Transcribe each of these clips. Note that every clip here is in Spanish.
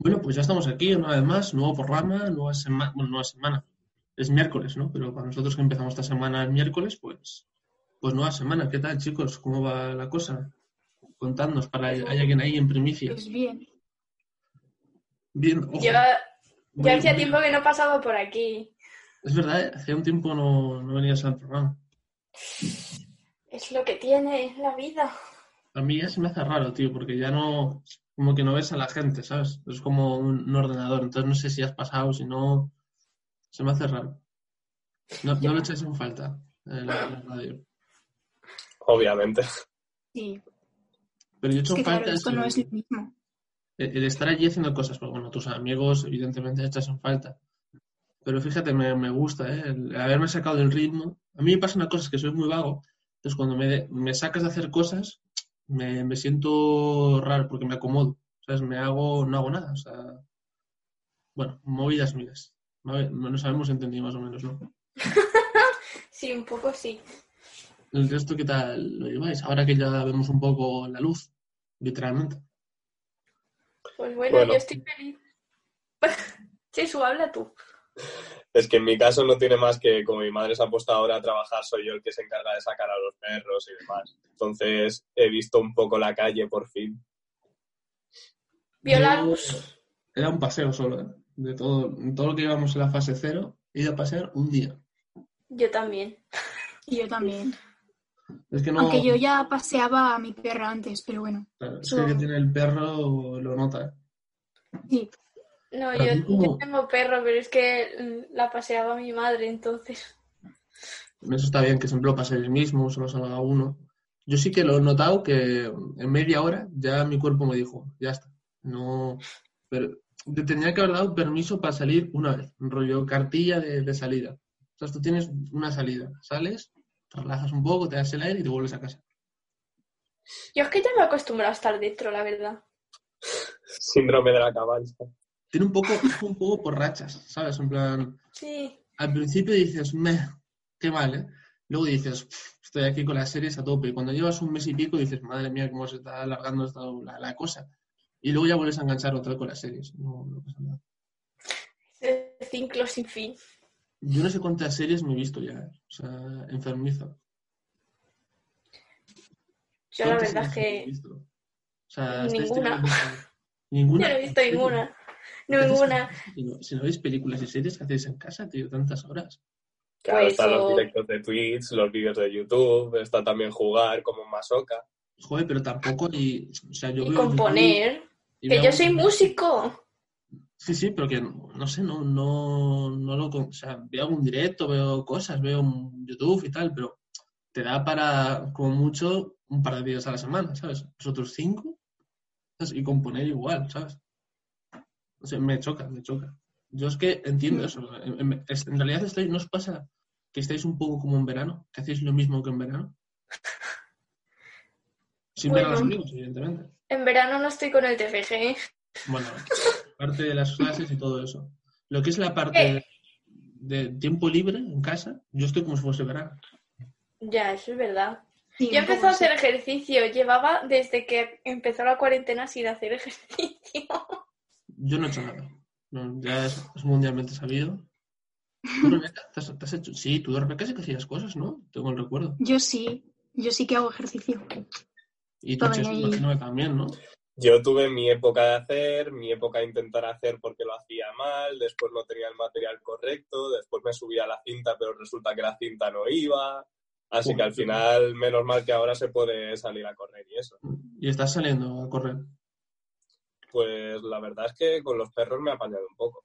Bueno, pues ya estamos aquí una vez más, nuevo programa, nueva semana, bueno, nueva semana. Es miércoles, ¿no? Pero para nosotros que empezamos esta semana el miércoles, pues, pues nueva semana. ¿Qué tal, chicos? ¿Cómo va la cosa? Contadnos, para hay alguien ahí en primicia. Pues bien. Bien, ojo. Yo, hacía tiempo que no pasaba por aquí. Es verdad, ¿eh? hacía un tiempo no, no venías al programa. Es lo que tiene la vida. A mí ya se me hace raro, tío, porque ya no, como que no ves a la gente, ¿sabes? Es como un, un ordenador, entonces no sé si has pasado, si no, se me hace raro. No, no lo echáis en falta, eh, la, la radio. Obviamente. Sí. Pero yo echo Es que en falta claro, esto eso, no es lo mismo. el, el estar allí haciendo cosas, porque bueno, tus amigos evidentemente echas en falta. Pero fíjate, me, me gusta, ¿eh? El haberme sacado del ritmo. A mí me pasa una cosa, es que soy muy vago, entonces cuando me, me sacas de hacer cosas, me, me siento raro porque me acomodo, ¿sabes? Me hago, no hago nada, o sea, bueno, movidas mías. Nos habemos entendido más o menos, ¿no? Sí, un poco sí. El resto, ¿qué tal lo lleváis? Ahora que ya vemos un poco la luz, literalmente. Pues bueno, Bueno. yo estoy feliz. Jesús, habla tú. Es que en mi caso no tiene más que, como mi madre se ha puesto ahora a trabajar, soy yo el que se encarga de sacar a los perros y demás. Entonces he visto un poco la calle por fin. Vio la Yo- luz. Era un paseo solo, ¿eh? De todo, todo lo que íbamos en la fase cero, he ido a pasear un día. Yo también. Y yo también. Es que no. Aunque yo ya paseaba a mi perra antes, pero bueno. claro, es que el que tiene el perro lo nota, ¿eh? Sí. No, yo, yo tengo perro, pero es que mm, la paseaba mi madre, entonces. Eso está bien, que siempre lo paséis mismo, solo salga uno. Yo sí que lo he notado que en media hora ya mi cuerpo me dijo, ya está. No. Pero te tenía que haber dado permiso para salir una vez, un rollo cartilla de, de salida. O sea, tú tienes una salida, sales, te relajas un poco, te das el aire y te vuelves a casa. Yo es que ya me he acostumbrado a estar dentro, la verdad. Síndrome de la cabalza. Tiene un poco, es un poco por rachas, ¿sabes? En plan, Sí. al principio dices, meh, qué mal, ¿eh? Luego dices, "Pff, estoy aquí con las series a tope. Y cuando llevas un mes y pico dices, madre mía, cómo se está alargando esta- la, la cosa. Y luego ya vuelves a enganchar otra vez con las series. No, no pasa nada. Ciclo sin fin. Yo no sé cuántas series me he visto ya, ¿eh? O sea, enfermizo. Yo la ¿Cuántas verdad es que? O sea, Ninguna. Ninguna. yo no he visto ninguna. Ninguna. Si no, si no veis películas y series, ¿qué hacéis en casa, tío? Tantas horas. Claro, Pues, están los directos de Twitch, los vídeos de YouTube, está también jugar como Masoka. Joder, pero tampoco y, o sea, yo Y veo componer. Y Que yo soy músico. Sí, sí, pero que no sé, no, no, no lo, o sea, veo algún directo, veo cosas, veo un YouTube y tal, pero te da para, como mucho, un par de días a la semana, ¿sabes? Los otros cinco, ¿sabes? y componer igual, ¿sabes? O sea, me choca, me choca. Yo es que entiendo eso. En, en- realidad estoy, ¿no os pasa que estáis un poco como en verano? ¿Que hacéis lo mismo que en verano? Sin ver a los Bueno. amigos, evidentemente. En verano no estoy con el TFG. Bueno, parte de las clases y todo eso. Lo que es la parte Eh. de, de tiempo libre en casa, yo estoy como si fuese verano. Ya, eso es verdad. Sí, Yo empecé a hacer ejercicio. Llevaba desde que empezó la cuarentena sin hacer ejercicio. Yo no he hecho nada. No, ya es, es mundialmente sabido. ¿Tú, Rebeca, te has, te has hecho? Sí, tú, Rebeca, sí que hacías cosas, ¿no? Tengo el recuerdo. Yo sí, yo sí que hago ejercicio. Y tú, Ches, imagino que también, ¿no? Yo tuve mi época de hacer, mi época de intentar hacer porque lo hacía mal, después no tenía el material correcto, después me subía a la cinta, pero resulta que la cinta no iba. Así que al final, menos mal que ahora se puede salir a correr y eso. Y estás saliendo a correr. Pues la verdad es que con los perros me ha apañado un poco.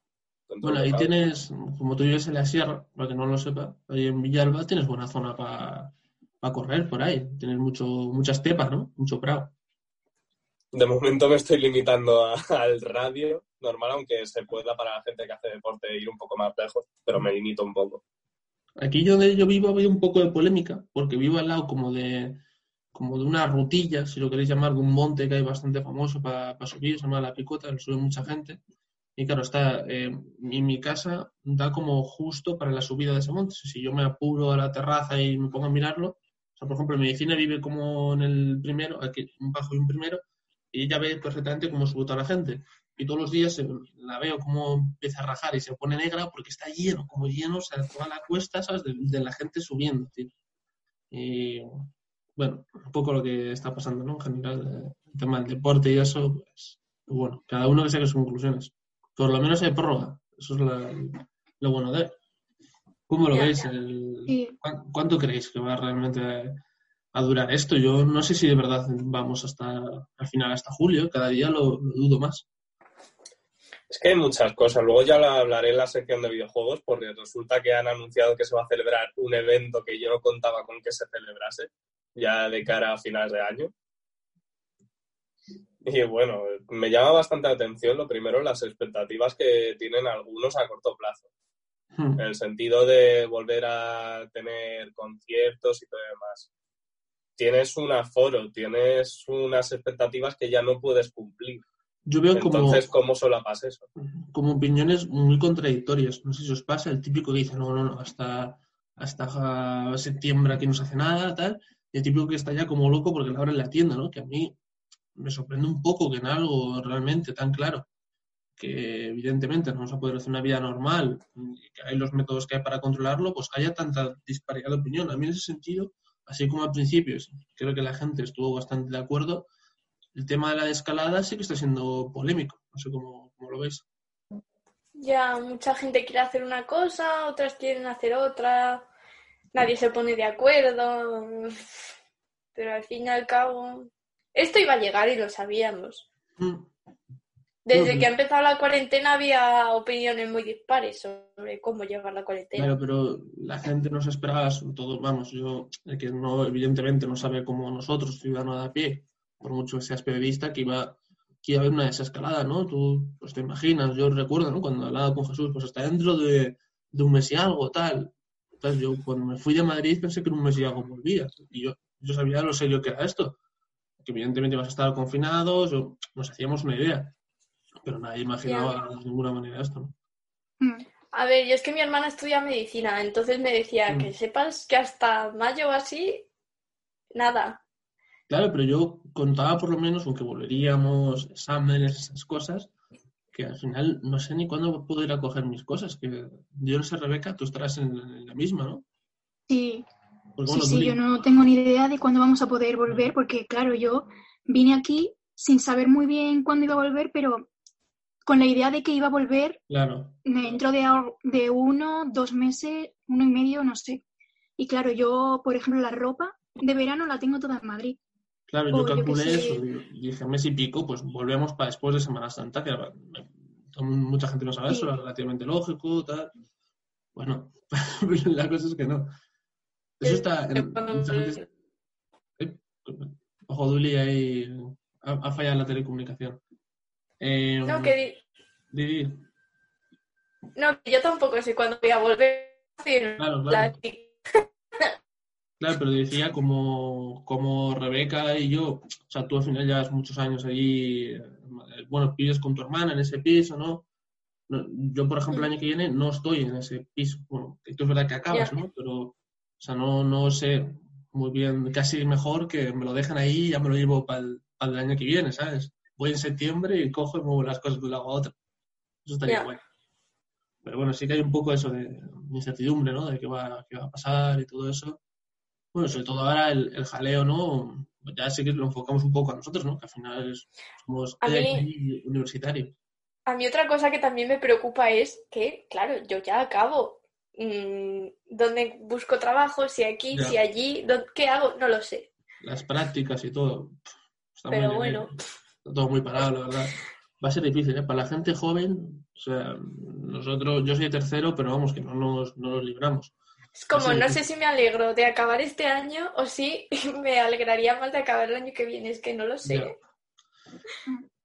Bueno, ahí tienes, como tú vives en la sierra, para que no lo sepa, ahí en Villalba tienes buena zona para correr por ahí. Tienes mucho, mucha estepa, ¿no? Mucho prado. De momento me estoy limitando a- al radio normal, aunque se pueda para la gente que hace deporte ir un poco más lejos, pero me limito un poco. Aquí donde yo vivo ha habido un poco de polémica, porque vivo al lado como de, como de una rutilla, si lo queréis llamar, de un monte que hay bastante famoso para subir, se llama La Picota, lo sube mucha gente. Y claro, está, eh, y mi casa da como justo para la subida de ese monte. Si yo me apuro a la terraza y me pongo a mirarlo, o sea, por ejemplo, mi vecina vive como en el primero, aquí un bajo y un primero, y ella ve perfectamente cómo sube toda la gente. Y todos los días eh, la veo cómo empieza a rajar y se pone negra porque está lleno, como lleno, o sea, toda la cuesta, ¿sabes? De, de la gente subiendo, tío. Y bueno, un poco lo que está pasando, ¿no? En general, eh, el tema del deporte y eso, pues, bueno, cada uno que saque sus conclusiones. Por lo menos hay prórroga, eso es la- lo bueno de él. ¿Cómo lo Ya, veis? ya. El- Sí. ¿cuán- ¿Cuánto creéis que va realmente a, a durar esto? Yo no sé si de verdad vamos hasta al final, hasta julio, cada día lo, lo dudo más. Es que hay muchas cosas. Luego ya lo hablaré en la sección de videojuegos porque resulta que han anunciado que se va a celebrar un evento que yo no contaba con que se celebrase ya de cara a finales de año. Y bueno, me llama bastante la atención lo primero las expectativas que tienen algunos a corto plazo. Hmm. en el sentido de volver a tener conciertos y todo demás. Tienes un aforo, tienes unas expectativas que ya no puedes cumplir. Yo veo como, Entonces, ¿cómo solapas eso? como opiniones muy contradictorias. No sé si os pasa, el típico que dice, no, no, no, hasta, hasta septiembre aquí no se hace nada, tal. El típico que está ya como loco porque le abren la tienda, ¿no? Que a mí me sorprende un poco que en algo realmente tan claro, que evidentemente no vamos a poder hacer una vida normal que hay los métodos que hay para controlarlo, pues haya tanta disparidad de opinión. A mí en ese sentido, así como al principio, creo que la gente estuvo bastante de acuerdo, el tema de la escalada sí que está siendo polémico. No sé cómo, cómo lo veis. Ya mucha gente quiere hacer una cosa, otras quieren hacer otra, nadie se pone de acuerdo, pero al fin y al cabo, esto iba a llegar y lo sabíamos. Mm. Desde que ha empezado la cuarentena había opiniones muy dispares sobre cómo llevar la cuarentena. Claro, pero la gente no se esperaba, todo, vamos, yo, el que no, evidentemente no sabe como nosotros, ciudadanos de a pie, por mucho que seas periodista, que iba, que iba a haber una desescalada, ¿no? Tú, pues te imaginas, yo recuerdo, ¿no? Cuando hablaba con Jesús, pues hasta dentro de, de un mes y algo, tal. Yo, cuando me fui de Madrid, pensé que en un mes y algo volvía. Y yo, yo sabía lo serio que era esto. Que evidentemente ibas a estar confinados, o nos hacíamos una idea. Pero nadie imaginaba de ninguna manera esto, ¿no? Mm. A ver, yo es que mi hermana estudia medicina, entonces me decía Mm. que sepas que hasta mayo o así, nada. Claro, pero yo contaba por lo menos, aunque volveríamos, exámenes, esas cosas, que al final no sé ni cuándo puedo ir a coger mis cosas. Que yo no sé, Rebeca, tú estarás en, en la misma, ¿no? Sí, Porque, sí, bueno, sí, yo no tengo ni idea de cuándo vamos a poder volver, porque claro, yo vine aquí sin saber muy bien cuándo iba a volver, pero con la idea de que iba a volver Claro, dentro de, de uno, dos meses, uno y medio, no sé. Y claro, yo, por ejemplo, la ropa de verano la tengo toda en Madrid. Claro, yo calculé eso. Dije, mes y pico, pues volvemos para después de Semana Santa, que mucha gente no sabe eso, era relativamente lógico, tal. Bueno, la cosa es que no. Eso está en, mucha gente Ojo, Duli, ahí ha, ha fallado la telecomunicación. Eh, No, que di- di- di. no, yo tampoco sé cuándo voy a volver. Claro, la- claro. Pero decía como, como Rebeca y yo, o sea, tú al final llevas muchos años allí, eh, bueno, vives con tu hermana en ese piso, ¿no? No, Yo, por ejemplo, el año que viene no estoy en ese piso. Bueno, esto es verdad que acabas. ¿no? Pero, o sea, no, no sé muy bien, casi mejor que me lo dejen ahí y ya me lo llevo para el, año que viene, ¿sabes? Voy en septiembre y cojo y muevo las cosas de un lado a otro. Eso estaría Ya. guay. Pero bueno, sí que hay un poco eso de incertidumbre, ¿no? De qué va, qué va a pasar y todo eso. Bueno, sobre todo ahora el, el jaleo, ¿no? Ya sí que lo enfocamos un poco a nosotros, ¿no? Que al final es- somos A mí- aquí universitarios. A mí otra cosa que también me preocupa es que, claro, yo ya acabo. Mm, ¿Dónde busco trabajo? Si aquí, Ya. si allí, ¿dó- ¿qué hago? No lo sé. Las prácticas y todo. Está Pero muy, bueno. Está todo muy parado, la verdad. Va a ser difícil, ¿eh? Para la gente joven, o sea, nosotros, yo soy tercero, pero vamos, que no nos, no nos libramos. Es como, no sé si me alegro de acabar este año o si me alegraría más de acabar el año que viene. Es que no lo sé. Ya.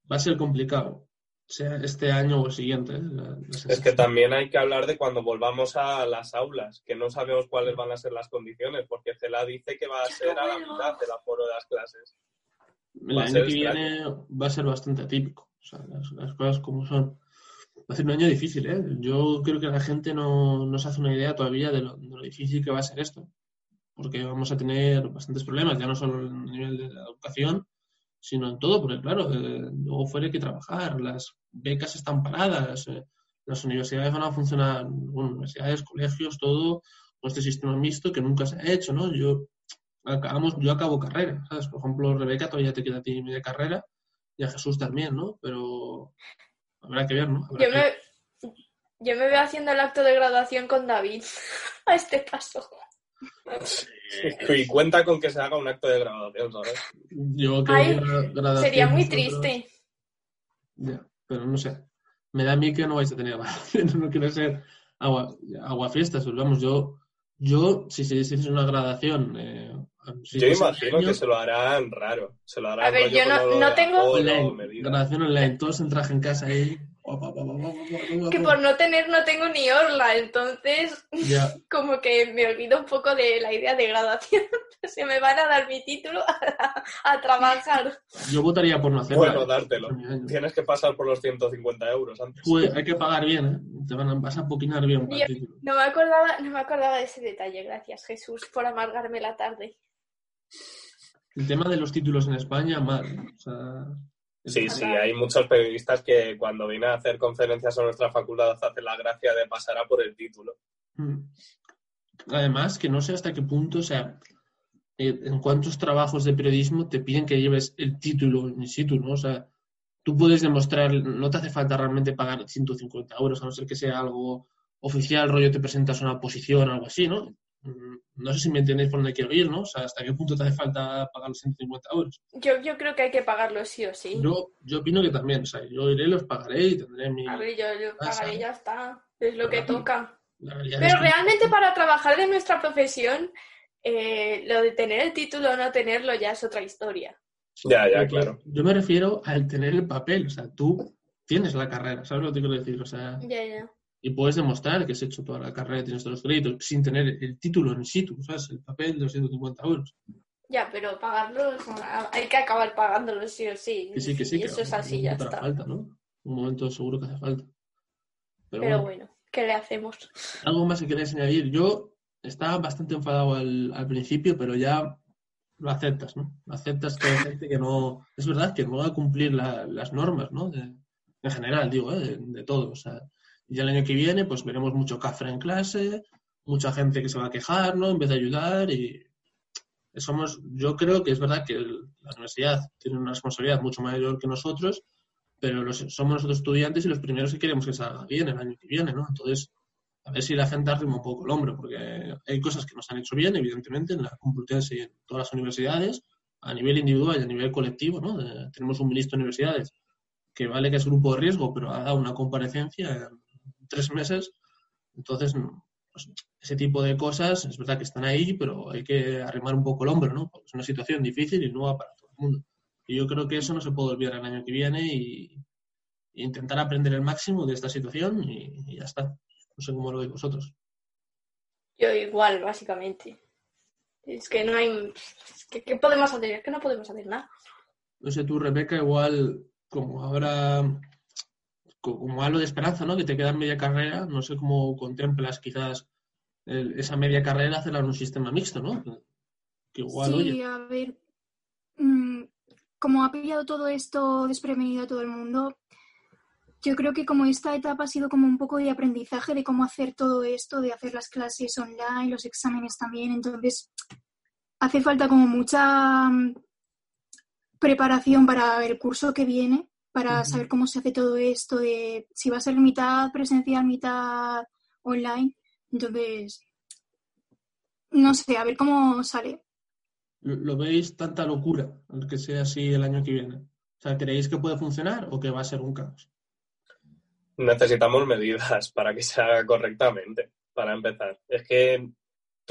Va a ser complicado, sea este año o el siguiente. ¿eh? Es que también hay que hablar de cuando volvamos a las aulas, que no sabemos cuáles van a ser las condiciones, porque CELA dice que va a ser a la mitad del aforo de las clases. El Va año que extraño. viene va a ser bastante atípico. O sea, las, las cosas como son. Va a ser un año difícil, ¿eh? Yo creo que la gente no, no se hace una idea todavía de lo, de lo difícil que va a ser esto. Porque vamos a tener bastantes problemas, ya no solo a nivel de la educación, sino en todo, porque claro, eh, luego fuera hay que trabajar, las becas están paradas, eh, las universidades van a funcionar, bueno, universidades, colegios, todo, con este sistema mixto que nunca se ha hecho, ¿no? Yo, acabamos, yo acabo carrera, ¿sabes? Por ejemplo, Rebeca todavía te queda a ti media carrera y a Jesús también, ¿no? Pero habrá que ver, ¿no? Habrá Yo que- me, yo me veo haciendo el acto de graduación con David a este paso. Y cuenta con que se haga un acto de graduación, ¿sabes? Yo creo Ay, que graduación Sería muy nosotros- triste. Ya, pero no sé. Me da a mí que no vais a tener graduación, no quiero ser agua, aguafiestas, pues vamos, yo, yo, si se hiciese una gradación, eh, Yo imagino que se lo harán raro. Se lo harán A ver, yo no- no tengo- grabación online, todos en traje en casa ahí. Que por no tener no tengo ni orla, entonces como que me olvido un poco de la idea de graduación. Se me van a dar mi título a, a trabajar. yo votaría por no hacerlo. Bueno, dártelo. Tienes que pasar por los 150 euros antes. Pues hay que pagar bien, ¿eh? Te van a, vas a poquinar bien para el título. No me acordaba, no me acordaba de ese detalle. Gracias, Jesús, por amargarme la tarde. El tema de los títulos en España, mal. O sea, es- Sí, sí, hay muchos periodistas que cuando vienen a hacer conferencias a nuestra facultad hacen la gracia de pasar a por el título. Mm. Además, que no sé hasta qué punto, o sea, eh, en cuántos trabajos de periodismo te piden que lleves el título in situ, ¿no? O sea, tú puedes demostrar, no te hace falta realmente pagar 150 euros, a no ser que sea algo oficial, rollo te presentas una posición algo así, ¿no? Mm, No sé si me entendéis por dónde quiero ir, ¿no? O sea, hasta qué punto te hace falta pagar los 150 euros. Yo, yo creo que hay que pagarlo sí o sí. Yo, yo opino que también, o sea, yo iré, los pagaré y tendré mi... A ver, yo lo Ah, pagaré y ya está. Es lo que toca. Pero que- realmente para trabajar de nuestra profesión, eh, lo de tener el título o no tenerlo ya es otra historia. Ya, ya, claro. Yo me refiero al tener el papel, o sea, tú tienes la carrera, ¿sabes lo que te quiero decir? O sea, Ya, ya. Y puedes demostrar que has hecho toda la carrera, tienes todos los créditos, sin tener el título en situ, ¿sabes? El papel de los 150 euros. Ya, pero pagarlo, hay que acabar pagándolo sí o sí. Que sí, que sí, Y que eso es así, ya está. falta, ¿no? Un momento seguro que hace falta. Pero, Pero bueno, bueno, ¿qué le hacemos? algo más que queréis añadir. Yo estaba bastante enfadado al, al principio, pero ya lo aceptas, ¿no? Lo aceptas que hay gente que no... Es verdad que no va a cumplir la- las normas, ¿no? De- en general, digo, ¿eh? de, de todo. O sea, y el año que viene, pues veremos mucho cafre en clase, mucha gente que se va a quejar, ¿no? En vez de ayudar y somos, yo creo que es verdad que la universidad tiene una responsabilidad mucho mayor que nosotros, pero los- somos nosotros estudiantes y los primeros que queremos que salga bien el año que viene, ¿no? Entonces, a ver si la gente arrima un poco el hombro, porque hay cosas que nos han hecho bien, evidentemente, en la Complutense y en todas las universidades, a nivel individual y a nivel colectivo, ¿no? Tenemos un ministro de universidades que vale que es grupo de riesgo, pero ha dado una comparecencia en tres meses, entonces, pues, ese tipo de cosas es verdad que están ahí, pero hay que arrimar un poco el hombro, ¿no? Porque es una situación difícil y nueva para todo el mundo. Y yo creo que eso no se puede olvidar el año que viene y, y intentar aprender el máximo de esta situación y, y ya está. No sé cómo lo veis vosotros. Yo igual, básicamente. Es que no hay... es que, ¿Qué podemos hacer? Es que no podemos hacer nada. No sé tú, Rebeca, igual como ahora, como algo de esperanza, ¿no? Que te queda media carrera, no sé cómo contemplas quizás el- esa media carrera hacerla en un sistema mixto, ¿no? Que igual, sí, oye, a ver, mm, como ha pillado todo esto desprevenido a todo el mundo, yo creo que como esta etapa ha sido como un poco de aprendizaje de cómo hacer todo esto, de hacer las clases online, los exámenes también, entonces hace falta como mucha mm, preparación para el curso que viene, para saber cómo se hace todo esto, de si va a ser mitad presencial, mitad online, entonces no sé, a ver cómo sale. ¿lo, lo veis tanta locura que sea así el año que viene? O sea, ¿creéis que puede funcionar o que va a ser un caos? Necesitamos medidas para que se haga correctamente, para empezar. Es que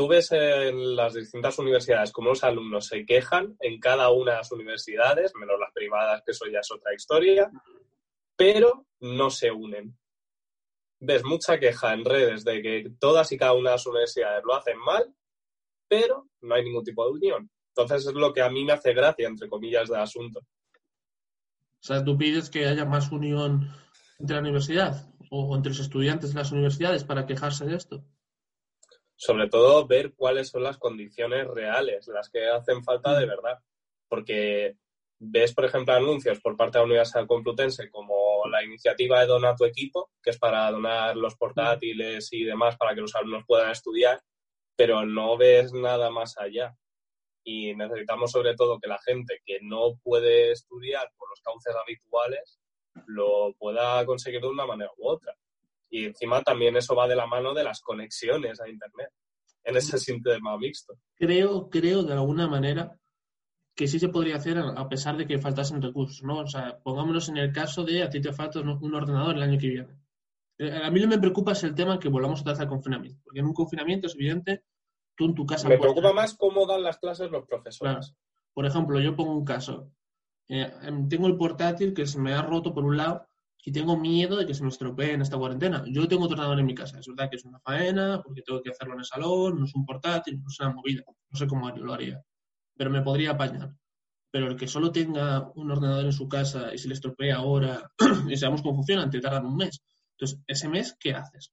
tú ves en las distintas universidades cómo los alumnos se quejan en cada una de las universidades, menos las privadas, que eso ya es otra historia, pero no se unen. Ves mucha queja en redes de que todas y cada una de las universidades lo hacen mal, pero no hay ningún tipo de unión. Entonces es lo que a mí me hace gracia, entre comillas, del asunto. O sea, tú pides que haya más unión entre la universidad o entre los estudiantes de las universidades para quejarse de esto. Sobre todo ver cuáles son las condiciones reales, las que hacen falta de verdad. Porque ves, por ejemplo, anuncios por parte de la Universidad Complutense como la iniciativa de Dona tu equipo, que es para donar los portátiles y demás para que los alumnos puedan estudiar, pero no ves nada más allá. Y necesitamos sobre todo que la gente que no puede estudiar por los cauces habituales lo pueda conseguir de una manera u otra. Y encima también eso va de la mano de las conexiones a Internet en ese sistema mixto. Creo, creo de alguna manera que sí se podría hacer a pesar de que faltasen recursos, ¿no? O sea, pongámonos en el caso de a ti te falta un ordenador el año que viene. Eh, a mí lo que me preocupa es el tema que volvamos a hacer al confinamiento, porque en un confinamiento es evidente, tú en tu casa... Me preocupa más cómo dan las clases los profesores. Por ejemplo, yo pongo un caso. Eh, em, tengo el portátil que se me ha roto por un lado y tengo miedo de que se me estropee en esta cuarentena. Yo tengo ordenador en mi casa, es verdad que es una faena, porque tengo que hacerlo en el salón, no es un portátil, no es una movida, no sé cómo lo haría pero me podría apañar. Pero el que solo tenga un ordenador en su casa y se le estropea ahora y sabemos cómo funciona, te tardan un mes. Entonces, ese mes, ¿qué haces?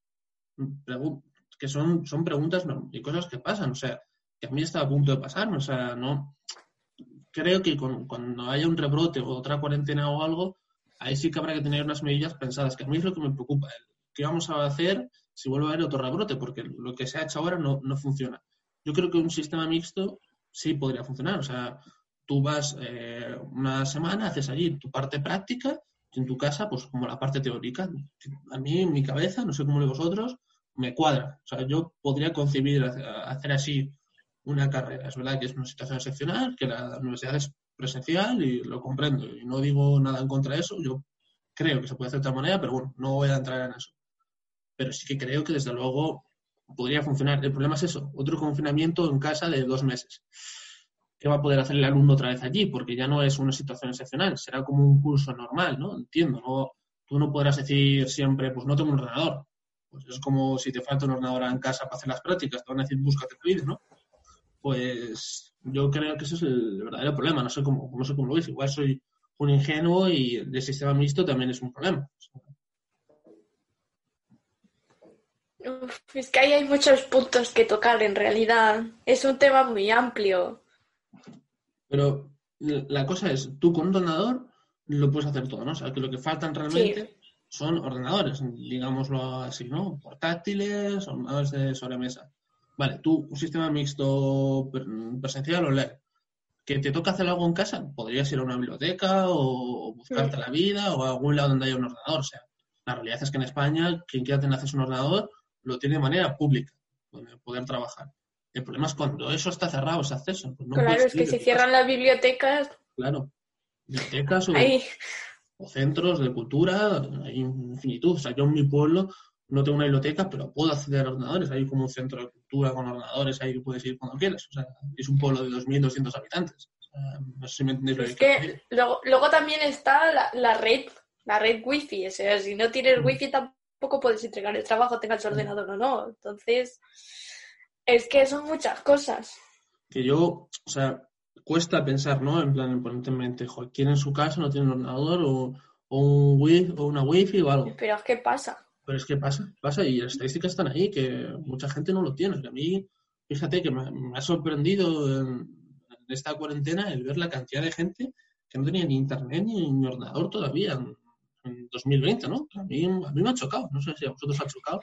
que son, son preguntas y cosas que pasan. O sea, que a mí está a punto de pasar. O sea, no. Creo que cuando haya un rebrote o otra cuarentena o algo, ahí sí que habrá que tener unas medidas pensadas, que a mí es lo que me preocupa. ¿Qué vamos a hacer si vuelve a haber otro rebrote? Porque lo que se ha hecho ahora no, no funciona. Yo creo que un sistema mixto sí podría funcionar. O sea, tú vas eh, una semana, haces allí tu parte práctica y en tu casa, pues como la parte teórica. A mí, en mi cabeza, no sé cómo lo vosotros, me cuadra. O sea, yo podría concebir hacer así una carrera. Es verdad que es una situación excepcional, que la universidad es presencial y lo comprendo. Y no digo nada en contra de eso. Yo creo que se puede hacer de otra manera, pero bueno, no voy a entrar en eso. Pero sí que creo que desde luego podría funcionar. El problema es eso, otro confinamiento en casa de dos meses. ¿Qué va a poder hacer el alumno otra vez allí? Porque ya no es una situación excepcional, será como un curso normal, ¿no? Entiendo, ¿no? Tú no podrás decir siempre, pues no tengo un ordenador. Pues es como si te falta un ordenador en casa para hacer las prácticas, te van a decir, búscate tu vida, ¿no? Pues yo creo que ese es el verdadero problema, no sé cómo, no sé cómo lo ves. Igual soy un ingenuo y el sistema mixto también es un problema es que ahí hay muchos puntos que tocar en realidad. Es un tema muy amplio. Pero la cosa es, tú con un ordenador lo puedes hacer todo, ¿no? O sea, que lo que faltan realmente son ordenadores, digámoslo así, ¿no? Portátiles, ordenadores de sobremesa. Vale, tú, un sistema mixto presencial o online. ¿Que te toca hacer algo en casa? Podrías ir a una biblioteca o buscarte la vida o a algún lado donde haya un ordenador. O sea, la realidad es que en España, quien quiera tener acceso a un ordenador, lo tiene de manera pública, donde poder trabajar. El problema es cuando eso está cerrado, ese acceso. Pues claro, es que si cierran las bibliotecas. Claro, bibliotecas o, centros de cultura, hay infinitud. O sea, yo en mi pueblo no tengo una biblioteca, pero puedo acceder a ordenadores. Hay como un centro de cultura con ordenadores, ahí puedes ir cuando quieras. O sea, es un pueblo de 2.200 habitantes. no sé si me entendéis es que, luego, luego, también está la, la, red, la red wifi. O sea, si no tienes mm. wifi tampoco poco puedes entregar el trabajo, tengas el ordenador o no. Entonces, es que son muchas cosas. Que yo, o sea, cuesta pensar, ¿no? En plan, mente, joder, ¿quién en su casa no tiene un ordenador o, un wifi, o una wifi o algo? Pero es que pasa. Pero es que pasa, pasa y las estadísticas están ahí, que mucha gente no lo tiene. Que a mí, fíjate que me, ha sorprendido en, esta cuarentena el ver la cantidad de gente que no tenía ni internet ni, ordenador todavía en 2020, ¿no? A mí, a mí me ha chocado, no sé si a vosotros ha chocado.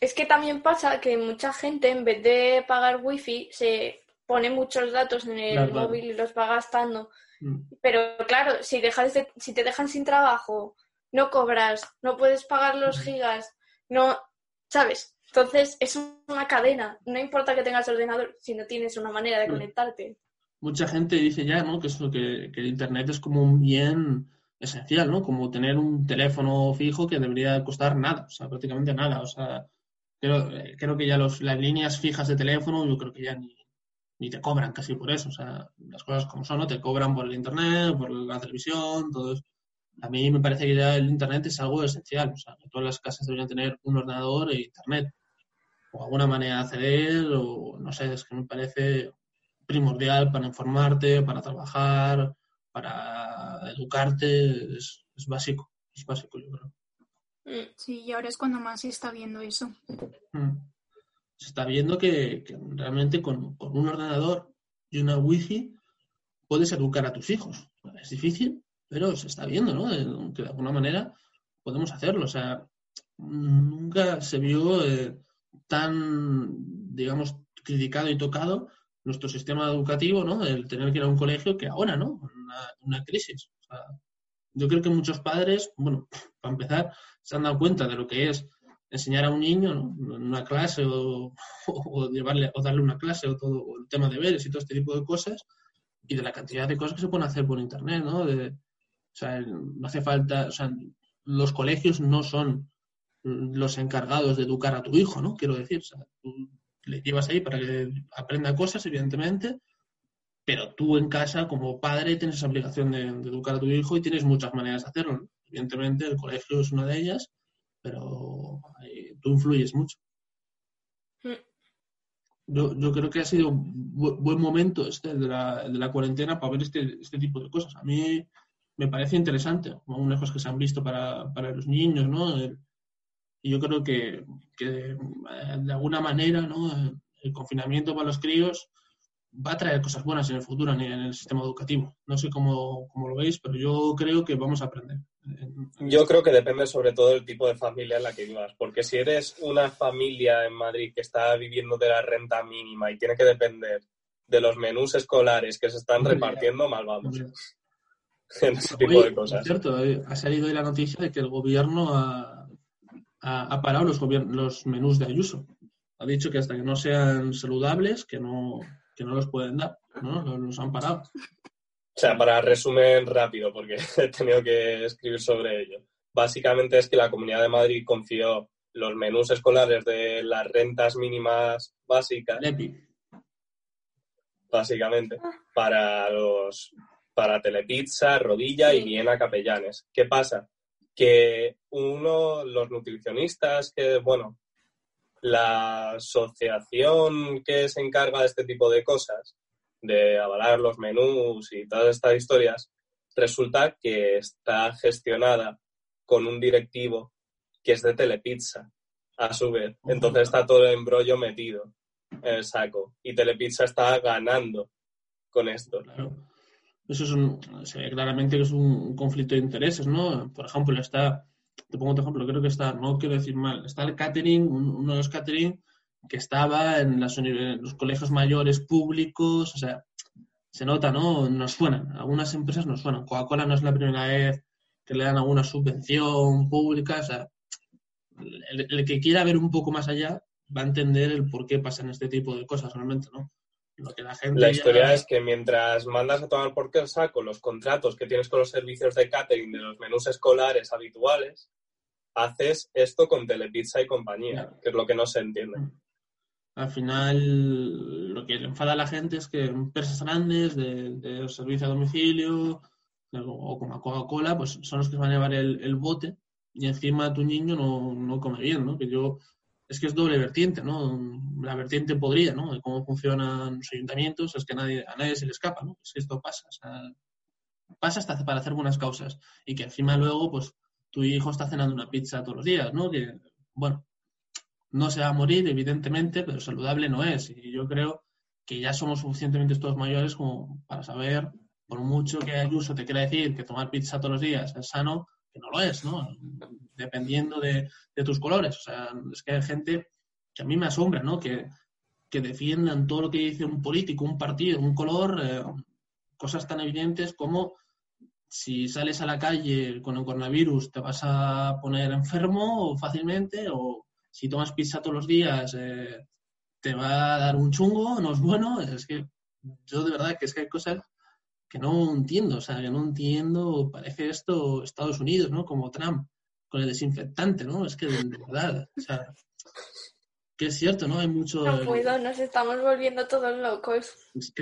Es, que también pasa que mucha gente en vez de pagar wifi se pone muchos datos en el móvil y los va gastando. Mm. Pero claro, si, dejas si te dejan sin trabajo, no cobras, no puedes pagar los gigas, no, ¿sabes? Entonces es una cadena. No importa que tengas ordenador si no tienes una manera de conectarte. Mucha gente dice ya, ¿no? Que, eso, que, que el Internet es como un bien esencial, ¿no? Como tener un teléfono fijo que debería costar nada, o sea, prácticamente nada. O sea, creo, eh, creo que ya los, las líneas fijas de teléfono, yo creo que ya ni, ni te cobran casi por eso. O sea, las cosas como son, ¿no? Te cobran por el internet, por la televisión, todo eso. A mí me parece que ya el internet es algo esencial. O sea, que todas las casas deberían tener un ordenador e internet. O alguna manera de acceder, o no sé, es que me parece primordial para informarte, para trabajar, para educarte es, básico, es básico yo creo. Mm. Sí, y ahora es cuando más se está viendo eso. Mm. Se está viendo que, realmente con, un ordenador y una wifi puedes educar a tus hijos. Es difícil, pero se está viendo, ¿no? Que de alguna manera podemos hacerlo. O sea, nunca se vio eh, tan, digamos, criticado y tocado nuestro sistema educativo, ¿no? El tener que ir a un colegio que ahora, ¿no? Una, crisis. yo creo que muchos padres, bueno, para empezar, se han dado cuenta de lo que es enseñar a un niño, ¿no? En una clase o, o, llevarle, o darle una clase o todo el tema de deberes y todo este tipo de cosas y de la cantidad de cosas que se pueden hacer por internet, ¿no? De, o sea, no hace falta, o sea, los colegios no son los encargados de educar a tu hijo, ¿no? Quiero decir, o sea, tú le llevas ahí para que aprenda cosas, evidentemente, pero tú en casa, como padre, tienes esa obligación de, educar a tu hijo y tienes muchas maneras de hacerlo. Evidentemente, el colegio es una de ellas, pero tú influyes mucho. Mm. Yo, yo, creo que ha sido un buen momento este de la, de la cuarentena para ver este, este tipo de cosas. A mí me parece interesante, aún lejos que se han visto para, para los niños, ¿no? y yo creo que, que, eh, de alguna manera, ¿no? El confinamiento para los críos va a traer cosas buenas en el futuro en el sistema educativo. No sé cómo, cómo lo veis, pero yo creo que vamos a aprender. Yo creo que depende sobre todo del tipo de familia en la que vivas, porque si eres una familia en Madrid que está viviendo de la renta mínima y tiene que depender de los menús escolares que se están repartiendo, mal vamos. En ese tipo de cosas. Es cierto, eh, ha salido hoy la noticia de que el gobierno ha, ha, parado los, los menús de Ayuso. Ha dicho que hasta que no sean saludables, que no, que no los pueden dar, ¿no? Los, han parado. O sea, para resumen rápido, porque he tenido que escribir sobre ello. Básicamente es que la Comunidad de Madrid confió los menús escolares de las rentas mínimas básicas. Básicamente, para los para Telepizza, Rodilla y Viena Capellanes. ¿Qué pasa? Que uno, los nutricionistas, que bueno, la asociación que se encarga de este tipo de cosas, de avalar los menús y todas estas historias, resulta que está gestionada con un directivo que es de Telepizza, a su vez. Entonces está todo el embrollo metido en el saco. Y Telepizza está ganando con esto. Eso es un, claramente que es un conflicto de intereses, ¿no? Por ejemplo, está te pongo otro ejemplo, creo que está, no quiero decir mal, está el catering, uno de los catering que estaba en, los colegios mayores públicos, o sea, se nota, ¿no? Nos suenan, algunas empresas nos suenan. Coca-Cola no es la primera vez que le dan alguna subvención pública, o sea, el, que quiera ver un poco más allá va a entender el por qué pasan este tipo de cosas realmente, ¿no? La, historia es que mientras mandas a tomar por saco los contratos que tienes con los servicios de catering de los menús escolares habituales, haces esto con Telepizza y compañía, que es lo que no se entiende. Mm. Al final, lo que le enfada a la gente es que empresas grandes de, de servicio a domicilio o como Coca-Cola, pues son los que van a llevar el, bote y encima tu niño no, no come bien, ¿no? Que yo es que es doble vertiente, ¿no? La vertiente podría, ¿no? De cómo funcionan los ayuntamientos, es que nadie, a nadie se le escapa, ¿no? Es que esto pasa, pasa hasta para hacer buenas causas y que encima luego, pues, tu hijo está cenando una pizza todos los días, ¿no? Que, bueno, no se va a morir, evidentemente, pero saludable no es. Y yo creo que ya somos suficientemente todos mayores como para saber, por mucho que Ayuso te quiera decir que tomar pizza todos los días es sano, que no lo es, ¿no? Dependiendo de, tus colores. O sea, es que hay gente que a mí me asombra, ¿no? Que, que defiendan todo lo que dice un político, un partido, un color, eh, cosas tan evidentes como si sales a la calle con el coronavirus te vas a poner enfermo fácilmente o si tomas pizza todos los días eh, te va a dar un chungo, no es bueno. Es que yo de verdad que es que hay cosas que no entiendo, o sea, que no entiendo, parece esto Estados Unidos, ¿no? Como Trump con el desinfectante, ¿no? Es que de, verdad, o sea, que es cierto, ¿no? Hay mucho... No puedo, nos estamos volviendo todos locos.